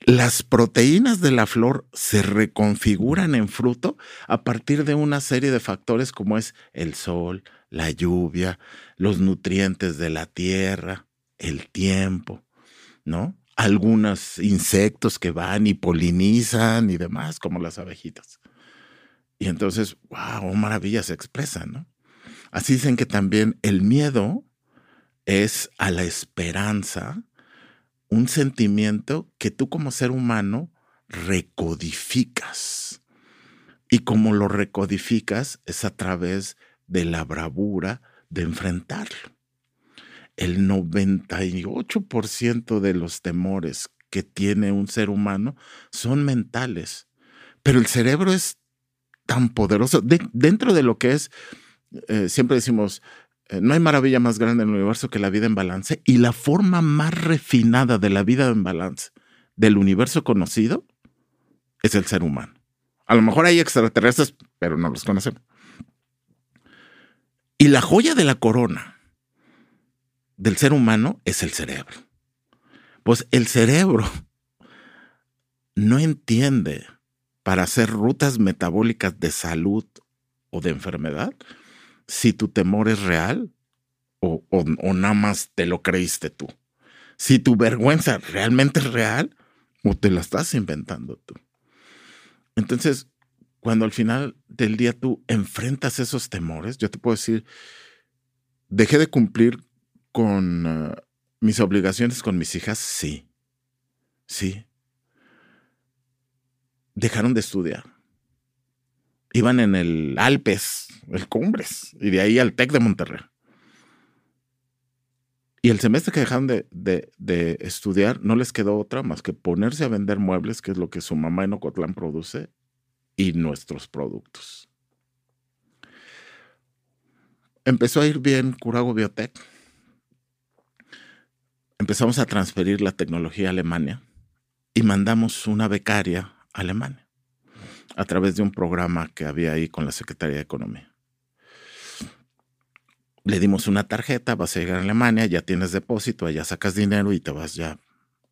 Las proteínas de la flor se reconfiguran en fruto a partir de una serie de factores como es el sol, la lluvia, los nutrientes de la tierra, el tiempo, ¿no? Algunos insectos que van y polinizan y demás, como las abejitas. Y entonces, wow, maravilla se expresa, ¿no? Así dicen que también el miedo es a la esperanza, un sentimiento que tú como ser humano recodificas. Y como lo recodificas es a través de la bravura de enfrentarlo el 98% de los temores que tiene un ser humano son mentales. Pero el cerebro es tan poderoso. dentro de lo que es, eh, siempre decimos, eh, no hay maravilla más grande en el universo que la vida en balance. Y la forma más refinada de la vida en balance del universo conocido es el ser humano. A lo mejor hay extraterrestres, pero no los conocemos. Y la joya de la corona del ser humano es el cerebro. Pues el cerebro no entiende para hacer rutas metabólicas de salud o de enfermedad si tu temor es real o, o, nada más te lo creíste tú. Si tu vergüenza realmente es real o te la estás inventando tú. Entonces, cuando al final del día tú enfrentas esos temores, yo te puedo decir, dejé de cumplir con eh, mis obligaciones con mis hijas, sí. Sí. Dejaron de estudiar. Iban en el Alpes, el Cumbres, y de ahí al TEC de Monterrey. Y el semestre que dejaron de, de, estudiar, no les quedó otra más que ponerse a vender muebles, que es lo que su mamá en Ocotlán produce, y nuestros productos. Empezó a ir bien Curago Biotech empezamos a transferir la tecnología a Alemania y mandamos una becaria a Alemania a través de un programa que había ahí con la Secretaría de Economía. Le dimos una tarjeta, vas a llegar a Alemania, ya tienes depósito, allá sacas dinero y te vas ya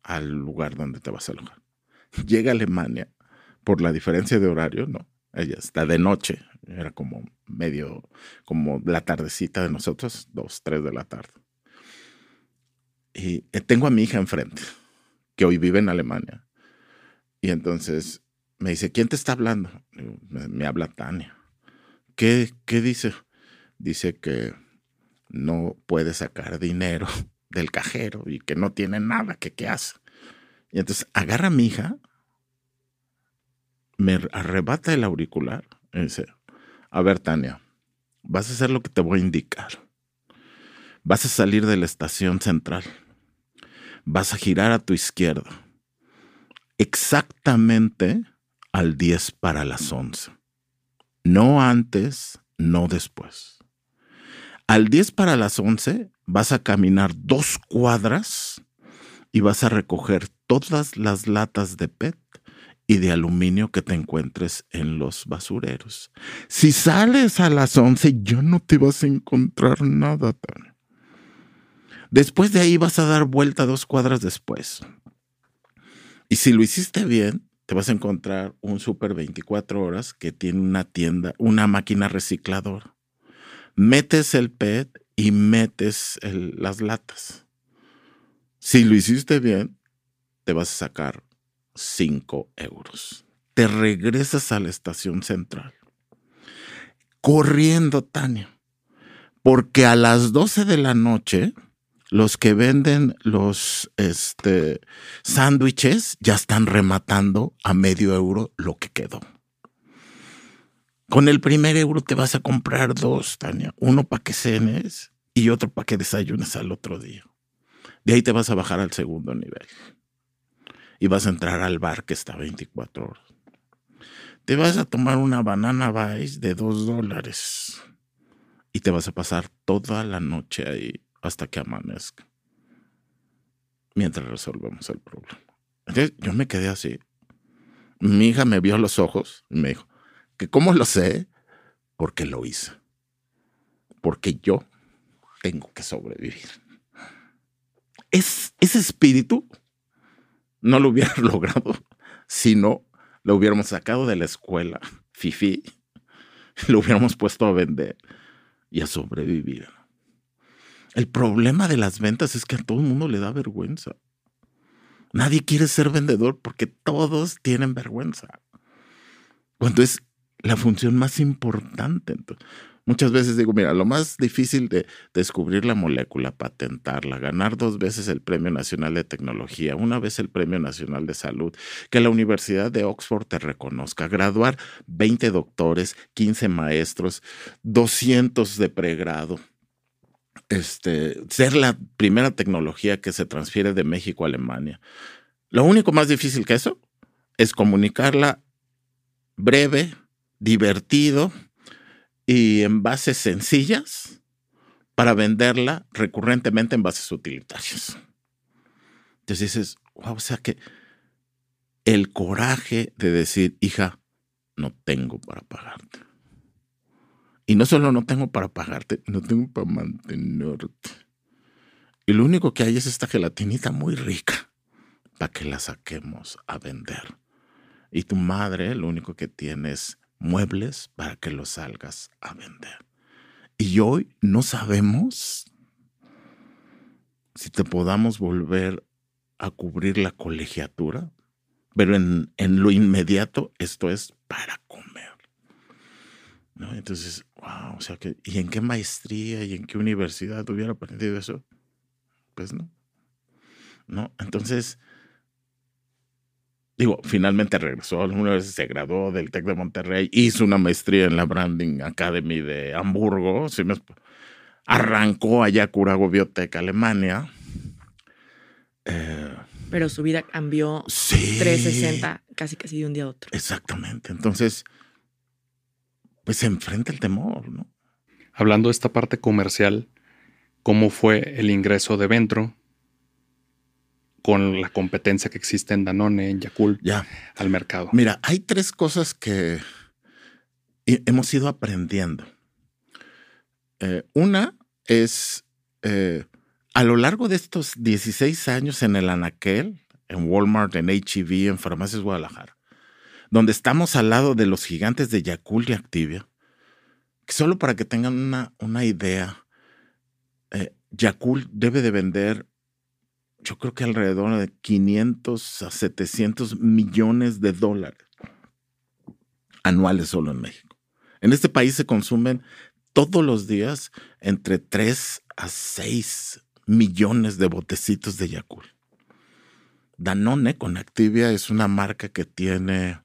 al lugar donde te vas a alojar. Llega a Alemania, por la diferencia de horario, no, ella está de noche, era como medio, como la tardecita de nosotros, dos, tres de la tarde y eh, tengo a mi hija enfrente. que hoy vive en Alemania. Y entonces me dice, ¿quién te está hablando? me, habla Tania. ¿Qué, ¿Qué dice? Dice que no puede sacar dinero del cajero y que no tiene nada, que qué hace. Y entonces agarra a mi hija, me arrebata el auricular y dice, a ver Tania, vas a hacer lo que te voy a indicar. Vas a salir de la estación central. Vas a girar a tu izquierda. Exactamente al 10 para las 11. No antes, no después. Al 10 para las 11 vas a caminar dos cuadras y vas a recoger todas las latas de PET y de aluminio que te encuentres en los basureros. Si sales a las 11 ya no te vas a encontrar nada. Después de ahí vas a dar vuelta dos cuadras después. Y si lo hiciste bien, te vas a encontrar un Super 24 horas que tiene una tienda, una máquina recicladora metes el PET y metes las latas. Si lo hiciste bien, te vas a sacar 5 euros. Te regresas a la estación central. Corriendo, Tania. Porque a las 12 de la noche, los que venden los este, sándwiches ya están rematando a medio euro lo que quedó. Con el primer euro te vas a comprar dos, Tania. Uno para que cenes y otro para que desayunes al otro día. De ahí te vas a bajar al segundo nivel. Y vas a entrar al bar que está 24 horas. Te vas a tomar una banana vice de dos dólares. Y te vas a pasar toda la noche ahí hasta que amanezca. Mientras resolvemos el problema. Entonces yo me quedé así. Mi hija me vio a los ojos y me dijo, ¿Que ¿Cómo lo sé? Porque lo hice. Porque yo tengo que sobrevivir. Es, ese espíritu no lo hubiera logrado si no lo hubiéramos sacado de la escuela, fifi, lo hubiéramos puesto a vender y a sobrevivir. El problema de las ventas es que a todo el mundo le da vergüenza. Nadie quiere ser vendedor porque todos tienen vergüenza. Cuando es la función más importante. muchas veces digo, mira, lo más difícil de descubrir la molécula, patentarla, ganar dos veces el Premio Nacional de Tecnología, una vez el Premio Nacional de Salud, que la Universidad de Oxford te reconozca, graduar 20 doctores, 15 maestros, 200 de pregrado. Este, ser la primera tecnología que se transfiere de México a Alemania. Lo único más difícil que eso es comunicarla breve, divertido y en bases sencillas para venderla recurrentemente en bases utilitarias. Entonces dices, wow, o sea que el coraje de decir, hija, no tengo para pagarte. Y no solo no tengo para pagarte, no tengo para mantenerte. Y lo único que hay es esta gelatinita muy rica para que la saquemos a vender. Y tu madre lo único que tiene es muebles para que los salgas a vender. Y hoy no sabemos si te podamos volver a cubrir la colegiatura, pero en, lo inmediato esto es para comer. ¿No? Entonces, wow, o sea que, ¿y en qué maestría y en qué universidad hubiera aprendido eso? Pues no. ¿No? Entonces, digo, finalmente regresó, alguna vez se graduó del TEC de Monterrey, hizo una maestría en la Branding Academy de Hamburgo, arrancó allá a Curago Biotech, Alemania. Eh, Pero su vida cambió 360 casi casi de un día a otro. Exactamente. Entonces, pues se enfrenta el temor, ¿no? Hablando de esta parte comercial, ¿cómo fue el ingreso de Ventro con la competencia que existe en Danone, en Yakult, ya. al mercado? Mira, hay tres cosas que hemos ido aprendiendo. Eh, una es, eh, a lo largo de estos 16 años en el Anaquel, en Walmart, en HEV, en Farmacias Guadalajara, donde estamos al lado de los gigantes de Yakult y Activia, solo para que tengan una, una idea, eh, debe de vender yo creo que alrededor de 500 a 700 millones de dólares anuales solo en México. En este país se consumen todos los días entre 3 a 6 millones de botecitos de Yakult. Danone con Activia es una marca que tiene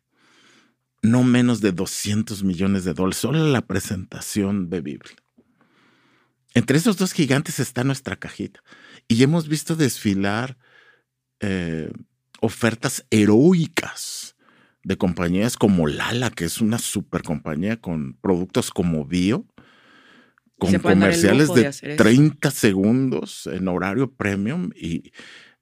no menos de 200 millones de dólares, solo la presentación bebible. Entre esos dos gigantes está nuestra cajita. Y hemos visto desfilar eh, ofertas heroicas de compañías como Lala, que es una super compañía con productos como Bio, con comerciales de, 30 segundos en horario premium y,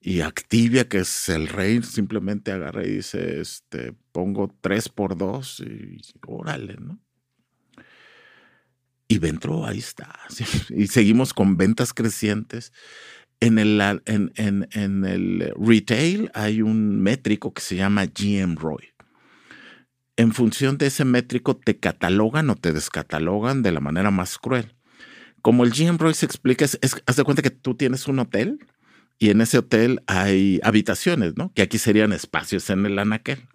y, Activia, que es el rey, simplemente agarra y dice, este, pongo 3 por 2 y órale, ¿no? Y Ventro ahí está. Y seguimos con ventas crecientes. En el, en, en, en el retail hay un métrico que se llama GMROI. En función de ese métrico te catalogan o te descatalogan de la manera más cruel. Como el GMROI se explica, es, de cuenta que tú tienes un hotel y en ese hotel hay habitaciones, ¿no? Que aquí serían espacios en el anaquel.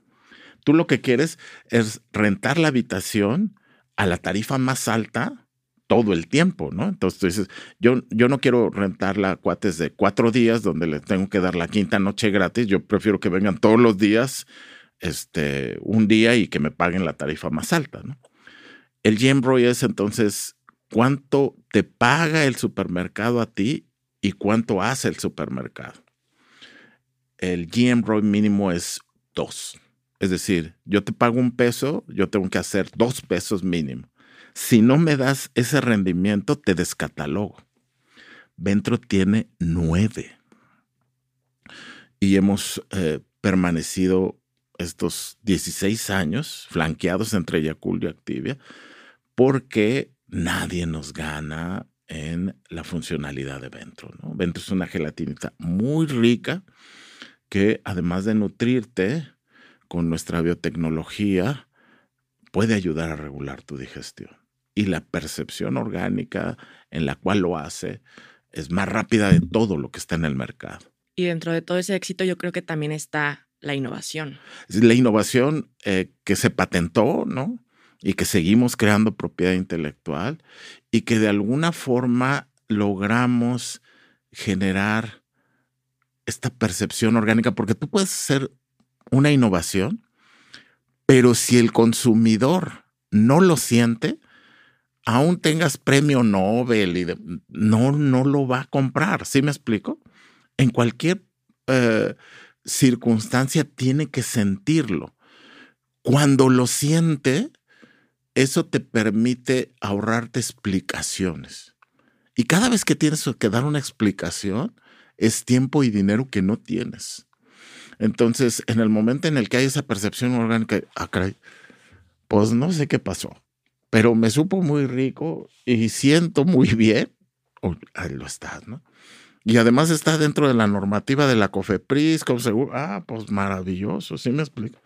Tú lo que quieres es rentar la habitación a la tarifa más alta todo el tiempo, ¿no? Entonces tú dices, yo, yo no quiero rentar la cuates de cuatro días donde le tengo que dar la quinta noche gratis, yo prefiero que vengan todos los días, este, un día y que me paguen la tarifa más alta, ¿no? El GMROI es entonces cuánto te paga el supermercado a ti y cuánto hace el supermercado. El GMROI mínimo es dos. Es decir, yo te pago un peso, yo tengo que hacer dos pesos mínimo. Si no me das ese rendimiento, te descatalogo. Ventro tiene nueve. Y hemos eh, permanecido estos 16 años flanqueados entre Yakult y Activia porque nadie nos gana en la funcionalidad de Ventro. ¿no? Ventro es una gelatinita muy rica que además de nutrirte con nuestra biotecnología, puede ayudar a regular tu digestión y la percepción orgánica en la cual lo hace es más rápida de todo lo que está en el mercado. Y dentro de todo ese éxito yo creo que también está la innovación. La innovación eh, que se patentó, ¿no? Y que seguimos creando propiedad intelectual y que de alguna forma logramos generar esta percepción orgánica, porque tú puedes hacer una innovación, pero si el consumidor no lo siente, aún tengas premio Nobel y no, no lo va a comprar. ¿Sí me explico? En cualquier eh, circunstancia tiene que sentirlo. Cuando lo siente, eso te permite ahorrarte explicaciones. Y cada vez que tienes que dar una explicación, es tiempo y dinero que no tienes. Entonces, en el momento en el que hay esa percepción orgánica, ah, pues no sé qué pasó pero me supo muy rico y siento muy bien. ahí lo estás, ¿no? Y además está dentro de la normativa de la COFEPRIS, como seguro. Ah, pues maravilloso, ¿sí me explico?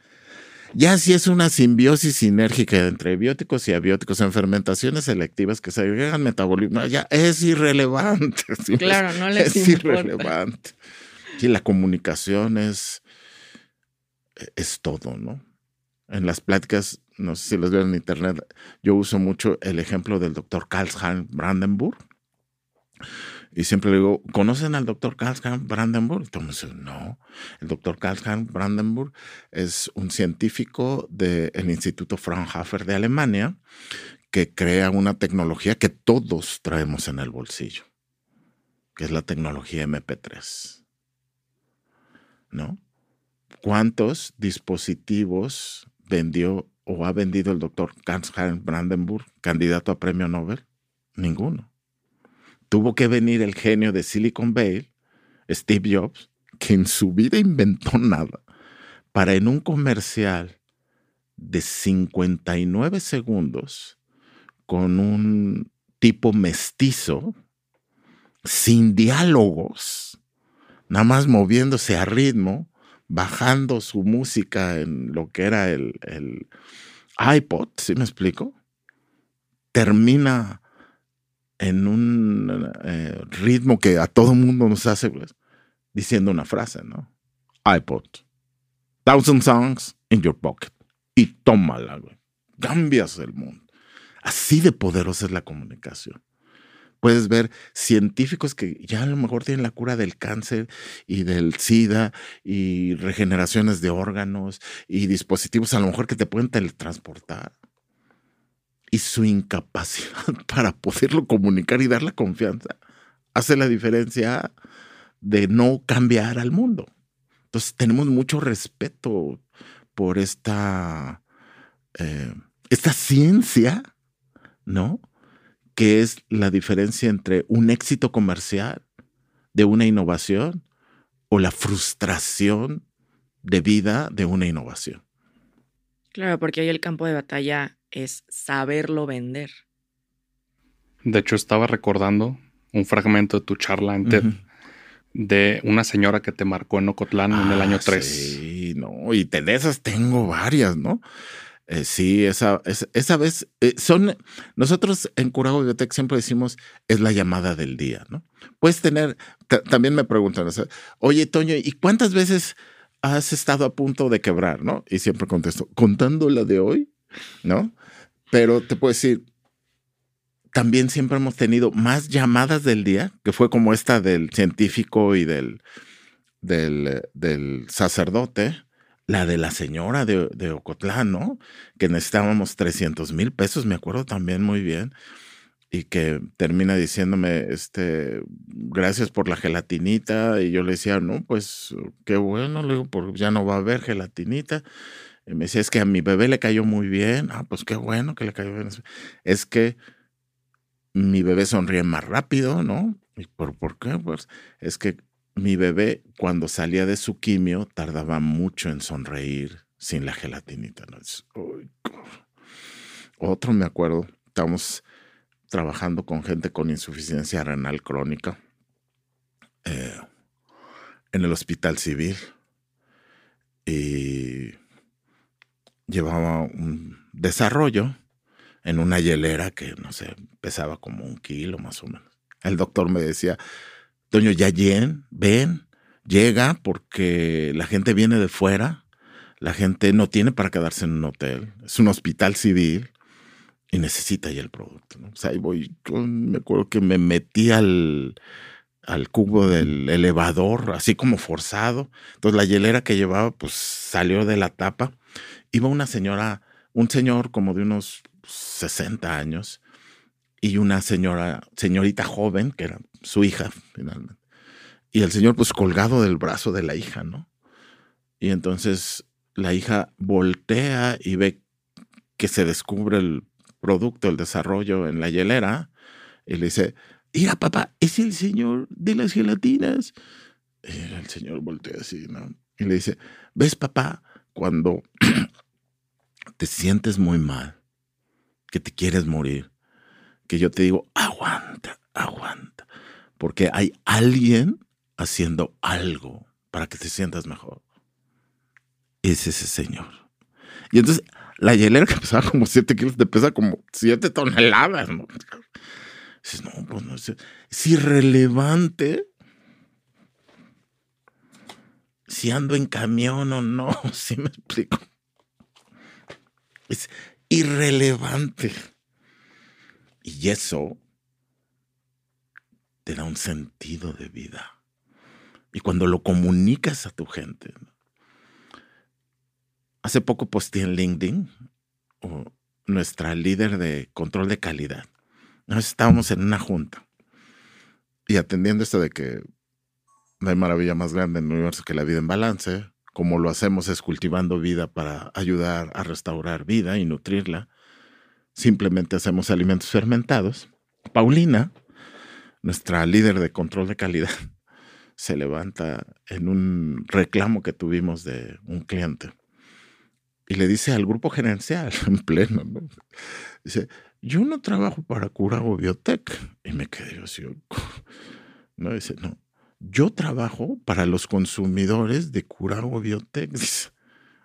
Ya si es una simbiosis sinérgica entre bióticos y abióticos en fermentaciones selectivas que se agregan metabolismo, ya es irrelevante. Claro, no les Es irrelevante. Y la comunicación es, es todo, ¿no? En las pláticas no sé si los veo en internet, yo uso mucho el ejemplo del doctor Karl-Heinz Brandenburg. Y siempre le digo, ¿conocen al doctor Karl-Heinz Brandenburg? Entonces, no. El doctor Karl-Heinz Brandenburg es un científico del Instituto Fraunhofer de Alemania que crea una tecnología que todos traemos en el bolsillo, que es la tecnología MP3. ¿No? ¿Cuántos dispositivos vendió o ha vendido el doctor Hans Brandenburg, candidato a premio Nobel? Ninguno. Tuvo que venir el genio de Silicon Valley, Steve Jobs, que en su vida inventó nada, para en un comercial de 59 segundos con un tipo mestizo, sin diálogos, nada más moviéndose a ritmo, bajando su música en lo que era el, iPod, ¿sí me explico? Termina en un eh, ritmo que a todo mundo nos hace, pues, diciendo una frase, ¿no? iPod. Thousand songs in your pocket. Y tómala, güey. Cambias el mundo. Así de poderosa es la comunicación. Puedes ver científicos que ya a lo mejor tienen la cura del cáncer y del SIDA y regeneraciones de órganos y dispositivos a lo mejor que te pueden teletransportar. Y su incapacidad para poderlo comunicar y dar la confianza hace la diferencia de no cambiar al mundo. Entonces tenemos mucho respeto por esta, eh, esta ciencia, ¿no? Que es la diferencia entre un éxito comercial de una innovación o la frustración de vida de una innovación. Claro, porque ahí el campo de batalla es saberlo vender. De hecho, estaba recordando un fragmento de tu charla en TED de una señora que te marcó en Ocotlán en el año 3. Ah, sí, no, y de esas tengo varias, ¿no? Eh, sí, esa, esa, vez eh, son, nosotros en Curago Bibliotech siempre decimos, es la llamada del día, ¿no? Puedes tener, también me preguntan, oye, Toño, ¿y cuántas veces has estado a punto de quebrar, no? Y siempre contesto, contando la de hoy, ¿no? Pero te puedo decir, también siempre hemos tenido más llamadas del día, que fue como esta del científico y del, del, sacerdote, la de la señora de, de Ocotlán, ¿no? Que necesitábamos 300 mil pesos, me acuerdo también muy bien, y que termina diciéndome, este, gracias por la gelatinita, y yo le decía, no, pues qué bueno, le digo, porque ya no va a haber gelatinita. Y me decía, es que a mi bebé le cayó muy bien, ah, pues qué bueno que le cayó bien. Es que mi bebé sonríe más rápido, ¿no? ¿Y por, por qué? Pues es que mi bebé cuando salía de su quimio tardaba mucho en sonreír sin la gelatinita. ¿no? Otro me acuerdo, estábamos trabajando con gente con insuficiencia renal crónica eh, en el hospital civil y llevaba un desarrollo en una hielera que, no sé, pesaba como un kilo más o menos. El doctor me decía, Toño, ya ven, ven, llega porque la gente viene de fuera, la gente no tiene para quedarse en un hotel, es un hospital civil y necesita ya el producto. ¿no? O sea, ahí voy, yo me acuerdo que me metí al, al cubo del elevador, así como forzado. Entonces la hielera que llevaba, pues salió de la tapa. Iba una señora, un señor como de unos 60 años, y una señora, señorita joven, que era su hija finalmente. Y el señor pues colgado del brazo de la hija, ¿no? Y entonces la hija voltea y ve que se descubre el producto, el desarrollo en la hielera, y le dice, mira papá, es el señor de las gelatinas. Y el señor voltea así, ¿no? Y le dice, ¿ves papá? Cuando te sientes muy mal, que te quieres morir, que yo te digo, aguanta, aguanta, porque hay alguien haciendo algo para que te sientas mejor. Es ese señor. Y entonces la hielera que pesaba como 7 kilos te pesa como 7 toneladas. ¿no? Dices, no, pues no es, es irrelevante si ando en camión o no, si me explico. Es, irrelevante. Y eso te da un sentido de vida. Y cuando lo comunicas a tu gente. Hace poco posté en LinkedIn nuestra líder de control de calidad. Nos estábamos en una junta y atendiendo esto de que no hay maravilla más grande en el universo que la vida en balance, como lo hacemos es cultivando vida para ayudar a restaurar vida y nutrirla. Simplemente hacemos alimentos fermentados. Paulina, nuestra líder de control de calidad, se levanta en un reclamo que tuvimos de un cliente y le dice al grupo gerencial en pleno, dice, yo no trabajo para Curago Biotech. Y me quedé yo así, no, dice, no, yo trabajo para los consumidores de Curago Biotech.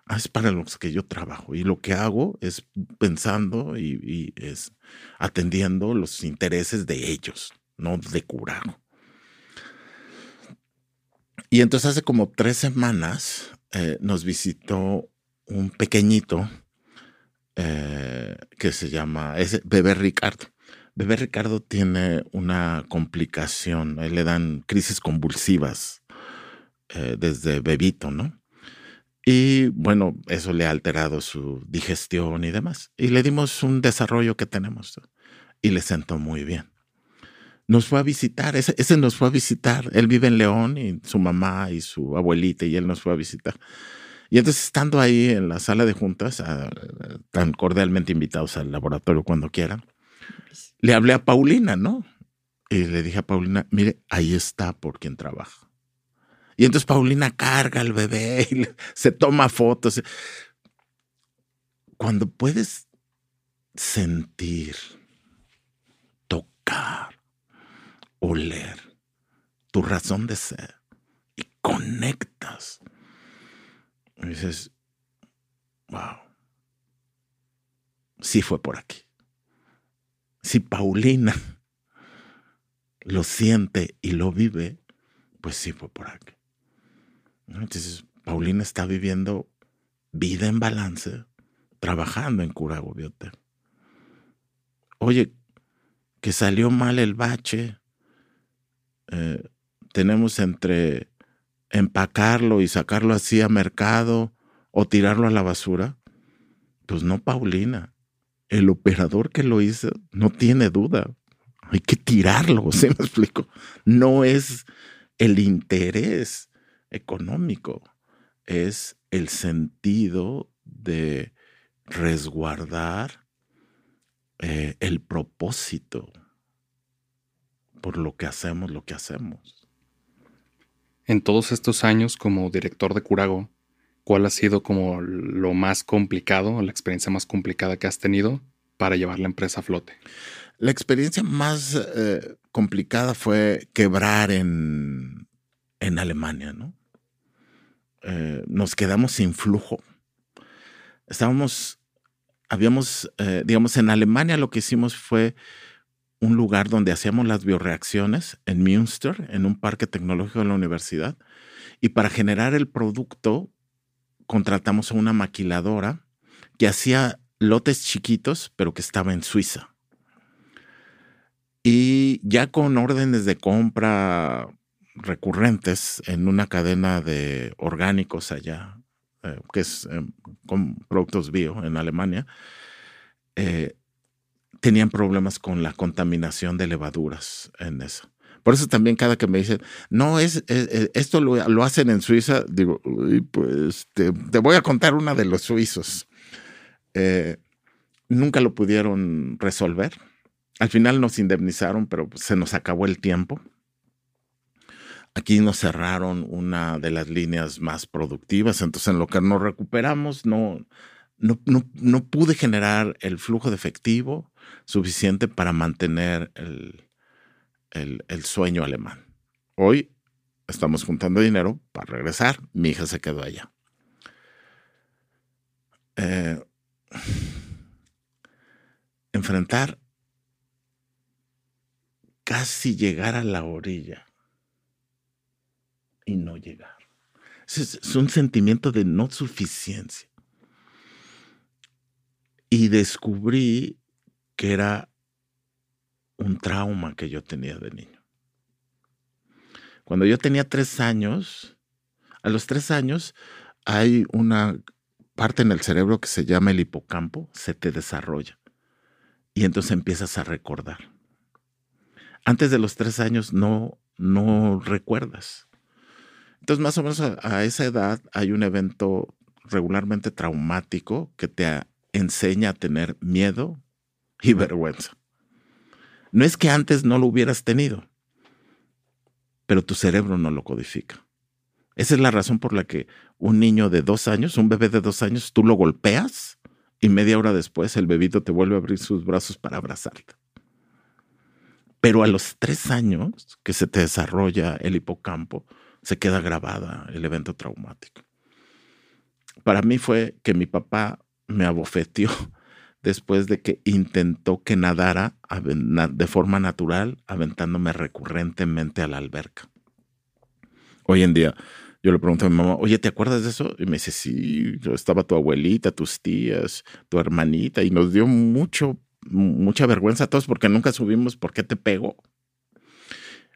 Ah, es para los que yo trabajo y lo que hago es pensando y, es atendiendo los intereses de ellos, no de Curago. Y entonces hace como tres semanas eh, nos visitó un pequeñito eh, que se llama ese, Bebé Ricardo. Bebé Ricardo tiene una complicación, le dan crisis convulsivas eh, desde bebito, ¿no? Y bueno, eso le ha alterado su digestión y demás. Y le dimos un desarrollo que tenemos y le sentó muy bien. Nos fue a visitar, ese, nos fue a visitar. Él vive en León y su mamá y su abuelita y él nos fue a visitar. Y entonces estando ahí en la sala de juntas, tan cordialmente invitados al laboratorio cuando quieran, le hablé a Paulina, ¿no? Y le dije a Paulina, mire, ahí está por quien trabaja. Y entonces Paulina carga al bebé y se toma fotos. Cuando puedes sentir, tocar, oler tu razón de ser y conectas, y dices, wow, sí fue por aquí. Si Paulina lo siente y lo vive, pues sí fue por aquí. Entonces, Paulina está viviendo vida en balance, trabajando en Curago Biotech. Oye, que salió mal el bache. Eh, tenemos entre empacarlo y sacarlo así a mercado o tirarlo a la basura. Pues no, Paulina. El operador que lo hizo no tiene duda. Hay que tirarlo, ¿se me explico? No es el interés económico, es el sentido de resguardar eh, el propósito por lo que hacemos lo que hacemos. En todos estos años como director de Curago, ¿cuál ha sido como lo más complicado, la experiencia más complicada que has tenido para llevar la empresa a flote? La experiencia más eh, complicada fue quebrar en, en Alemania, ¿no? Eh, nos quedamos sin flujo. Estábamos, habíamos, eh, digamos, en Alemania lo que hicimos fue un lugar donde hacíamos las bioreacciones en Münster, en un parque tecnológico de la universidad. Y para generar el producto, contratamos a una maquiladora que hacía lotes chiquitos, pero que estaba en Suiza. Y ya con órdenes de compra recurrentes en una cadena de orgánicos allá, eh, que es eh, con productos bio en Alemania, eh, tenían problemas con la contaminación de levaduras en eso. Por eso también cada que me dicen, no, es, esto lo, hacen en Suiza, digo, pues te, voy a contar una de los suizos. nunca lo pudieron resolver. Al final nos indemnizaron, pero se nos acabó el tiempo. Aquí nos cerraron una de las líneas más productivas, entonces en lo que nos recuperamos no, no, no, pude generar el flujo de efectivo suficiente para mantener el, el, sueño alemán. Hoy estamos juntando dinero para regresar, mi hija se quedó allá. Eh, enfrentar casi llegar a la orilla y no llegar. Es, un sentimiento de no suficiencia. Y descubrí que era un trauma que yo tenía de niño. Cuando yo tenía tres años, a los tres años hay una parte en el cerebro que se llama el hipocampo, se te desarrolla. Y entonces empiezas a recordar. Antes de los tres años no, no recuerdas. Entonces, más o menos a, esa edad hay un evento regularmente traumático que te enseña a tener miedo y vergüenza. No es que antes no lo hubieras tenido, pero tu cerebro no lo codifica. Esa es la razón por la que un niño de dos años, un bebé de dos años, tú lo golpeas y media hora después el bebito te vuelve a abrir sus brazos para abrazarte. Pero a los tres años que se te desarrolla el hipocampo, se queda grabada el evento traumático. Para mí fue que mi papá me abofeteó después de que intentó que nadara de forma natural, aventándome recurrentemente a la alberca. Hoy en día, yo le pregunto a mi mamá, oye, ¿te acuerdas de eso? Y me dice, sí, estaba tu abuelita, tus tías, tu hermanita, y nos dio mucho, mucha vergüenza a todos porque nunca subimos por qué te pegó.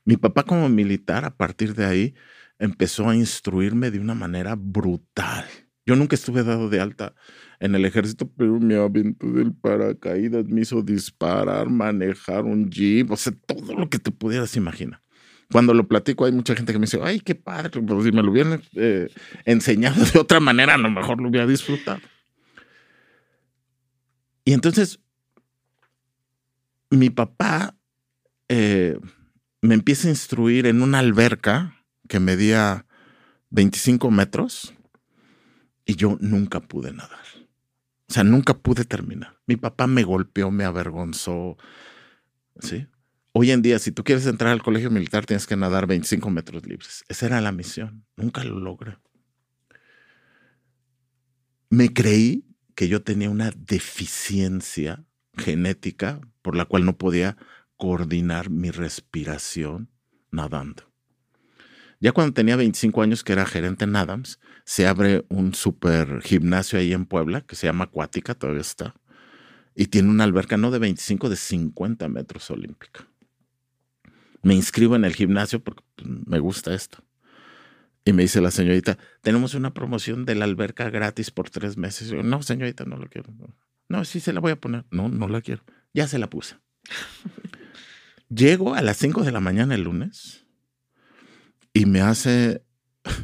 Mi papá como militar, a partir de ahí, empezó a instruirme de una manera brutal. Yo nunca estuve dado de alta en el ejército, pero me aventó del paracaídas, me hizo disparar, manejar un jeep, o sea, todo lo que te pudieras imaginar. Cuando lo platico hay mucha gente que me dice, ay, qué padre, pero si me lo hubieran eh, enseñado de otra manera, a lo mejor lo hubiera disfrutado. Y entonces, mi papá eh, me empieza a instruir en una alberca que medía 25 metros y yo nunca pude nadar. O sea, nunca pude terminar. Mi papá me golpeó, me avergonzó. ¿Sí? Hoy en día, si tú quieres entrar al colegio militar, tienes que nadar 25 metros libres. Esa era la misión. Nunca lo logré. Me creí que yo tenía una deficiencia genética por la cual no podía coordinar mi respiración nadando. Ya cuando tenía 25 años, que era gerente en Adams, se abre un super gimnasio ahí en Puebla, que se llama Acuática, todavía está, y tiene una alberca no de 25, de 50 metros olímpica. Me inscribo en el gimnasio porque pues, me gusta esto. Y me dice la señorita, tenemos una promoción de la alberca gratis por tres meses. yo, no, señorita, no lo quiero. No, sí se la voy a poner. No, no la quiero. Ya se la puse. Llego a las 5 de la mañana el lunes y me hace,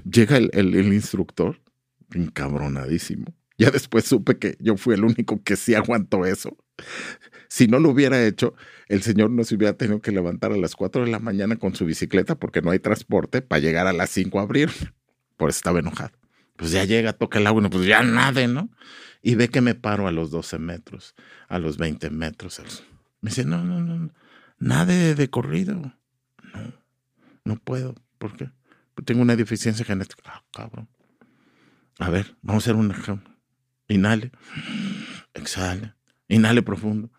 llega el, instructor, encabronadísimo. Ya después supe que yo fui el único que sí aguantó eso. Si no lo hubiera hecho, el señor no se hubiera tenido que levantar a las 4 de la mañana con su bicicleta porque no hay transporte para llegar a las 5 a abrir. Por eso estaba enojado. Pues ya llega, toca el agua, pues ya nada, ¿no? Y ve que me paro a los 12 metros, a los 20 metros. Me dice, no, no, no, nada de corrido. No, no puedo. ¿Por qué? Tengo una deficiencia genética. Ah, cabrón. A ver, vamos a hacer un ejemplo. Inhale. Exhale. Inhale profundo.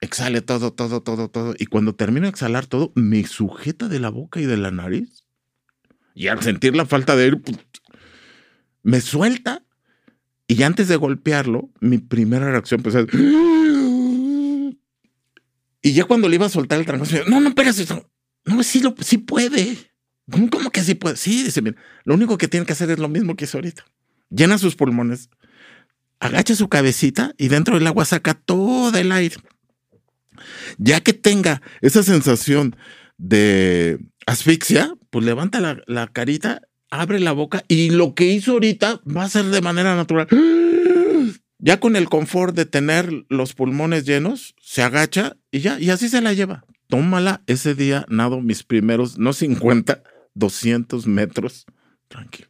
Exhale todo, todo, todo, todo. Y cuando termino de exhalar todo, me sujeta de la boca y de la nariz. Y al sentir la falta de aire, pues, me suelta. Y antes de golpearlo, mi primera reacción pues es... Y ya cuando le iba a soltar el trancazo, no, no, espérate, no, sí, lo, sí puede. ¿Cómo, que sí puede? Sí, dice, mira, lo único que tiene que hacer es lo mismo que hizo ahorita. Llena sus pulmones, agacha su cabecita y dentro del agua saca todo el aire. Ya que tenga esa sensación de asfixia, pues levanta la, la carita, abre la boca y lo que hizo ahorita va a ser de manera natural. Ya con el confort de tener los pulmones llenos, se agacha y ya, y así se la lleva. Tómala, ese día nado mis primeros, no 50, 200 metros. Tranquilo.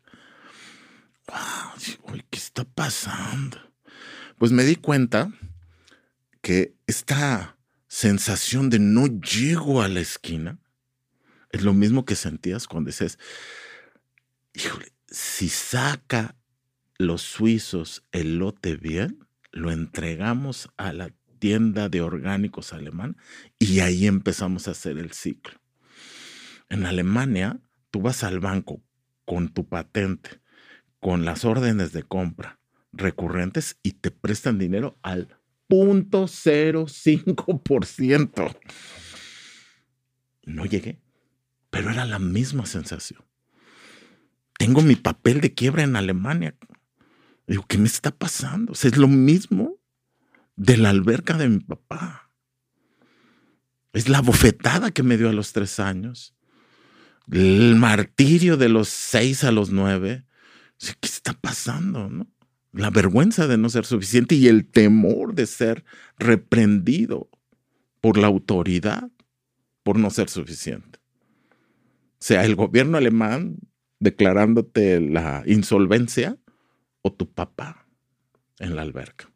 Wow, ¿qué está pasando? Pues me di cuenta que esta sensación de no llego a la esquina es lo mismo que sentías cuando dices, híjole, si saca los suizos el lote bien, lo entregamos a la tienda de orgánicos alemán y ahí empezamos a hacer el ciclo. En Alemania tú vas al banco con tu patente, con las órdenes de compra recurrentes y te prestan dinero al 0.05%. No llegué, pero era la misma sensación. Tengo mi papel de quiebra en Alemania. Digo, ¿qué me está pasando? es lo mismo de la alberca de mi papá. Es la bofetada que me dio a los tres años el martirio de los seis a los nueve. ¿Qué está pasando? No? La vergüenza de no ser suficiente y el temor de ser reprendido por la autoridad por no ser suficiente. O sea, el gobierno alemán declarándote la insolvencia o tu papá en la alberca.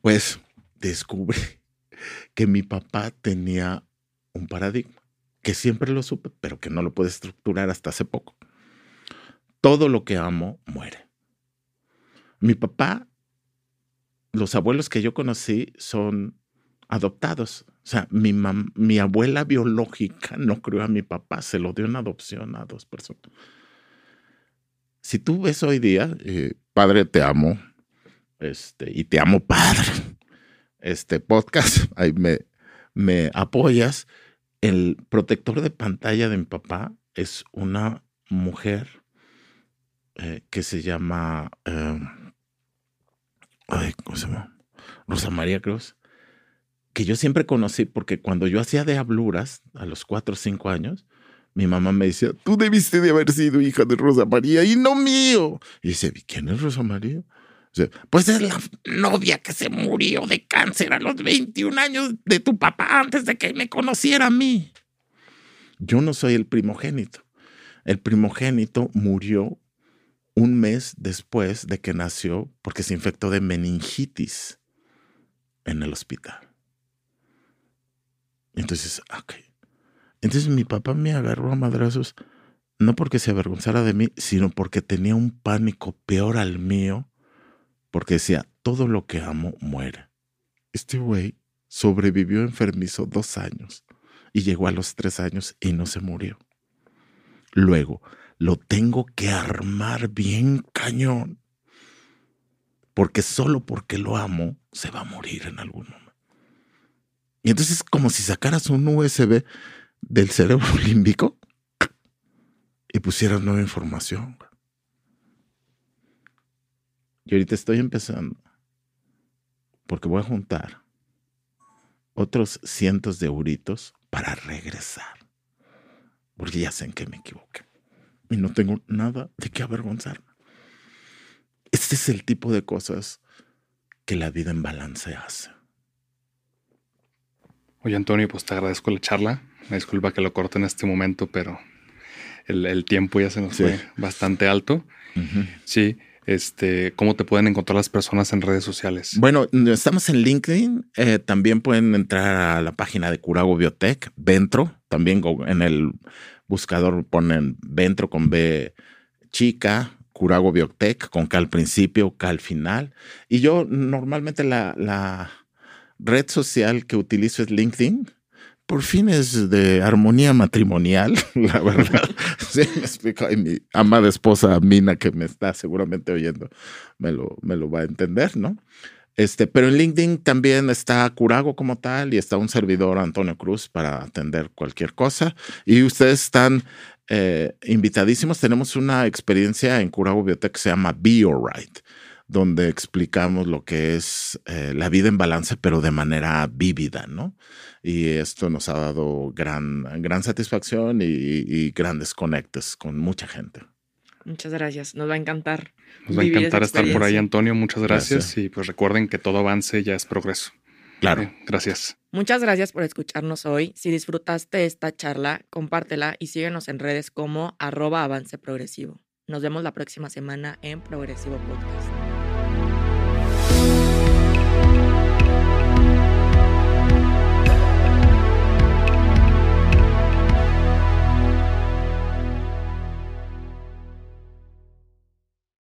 Pues descubrí que mi papá tenía un paradigma que siempre lo supe, pero que no lo pude estructurar hasta hace poco. Todo lo que amo muere. Mi papá, los abuelos que yo conocí son adoptados. O sea, mi, mi abuela biológica no crió a mi papá, se lo dio en adopción a dos personas. Si tú ves hoy día, eh, padre, te amo, este, y te amo, padre, este podcast, ahí me, me apoyas. El protector de pantalla de mi papá es una mujer eh, que se llama, eh, ¿cómo se llama? Rosa María Cruz que yo siempre conocí porque cuando yo hacía de habluras a los cuatro o cinco años, mi mamá me decía, tú debiste de haber sido hija de Rosa María y no mío. Y dice, ¿quién es Rosa María? Pues es la novia que se murió de cáncer a los 21 años de tu papá antes de que me conociera a mí. Yo no soy el primogénito. El primogénito murió un mes después de que nació porque se infectó de meningitis en el hospital. Entonces, ok. Entonces mi papá me agarró a madrazos, no porque se avergonzara de mí, sino porque tenía un pánico peor al mío, porque decía, todo lo que amo muere. Este güey sobrevivió enfermizo dos años y llegó a los tres años y no se murió. Luego, lo tengo que armar bien cañón, porque solo porque lo amo se va a morir en algún momento. Y entonces es como si sacaras un USB del cerebro límbico y pusieras nueva información. Y ahorita estoy empezando porque voy a juntar otros cientos de euritos para regresar. Porque ya sé en qué me equivoqué. Y no tengo nada de qué avergonzarme. Este es el tipo de cosas que la vida en balance hace. Oye, Antonio, pues te agradezco la charla. Me disculpa que lo corte en este momento, pero el, tiempo ya se nos fue bastante alto. Sí. Este, ¿Cómo te pueden encontrar las personas en redes sociales? Bueno, estamos en LinkedIn. Eh, también pueden entrar a la página de Curago Biotech, Ventro. También en el buscador ponen Ventro con B chica, Curago Biotech, con K al principio, K al final. Y yo normalmente la, la red social que utilizo es LinkedIn por fines de armonía matrimonial, la verdad. sí, me explico. Y mi amada esposa Mina, que me está seguramente oyendo, me lo, me lo va a entender, ¿no? Este, pero en LinkedIn también está Curago como tal y está un servidor Antonio Cruz para atender cualquier cosa. Y ustedes están eh, invitadísimos. Tenemos una experiencia en Curago Biotech que se llama Be Alright donde explicamos lo que es eh, la vida en balance, pero de manera vívida, ¿no? Y esto nos ha dado gran, gran satisfacción y, grandes conectes con mucha gente. Muchas gracias, nos va a encantar. Nos va a encantar estar por ahí, Antonio. Muchas gracias. Y pues recuerden que todo avance ya es progreso. Claro. Eh, gracias. Muchas gracias por escucharnos hoy. Si disfrutaste esta charla, compártela y síguenos en redes como arroba avance progresivo. Nos vemos la próxima semana en Progresivo Podcast.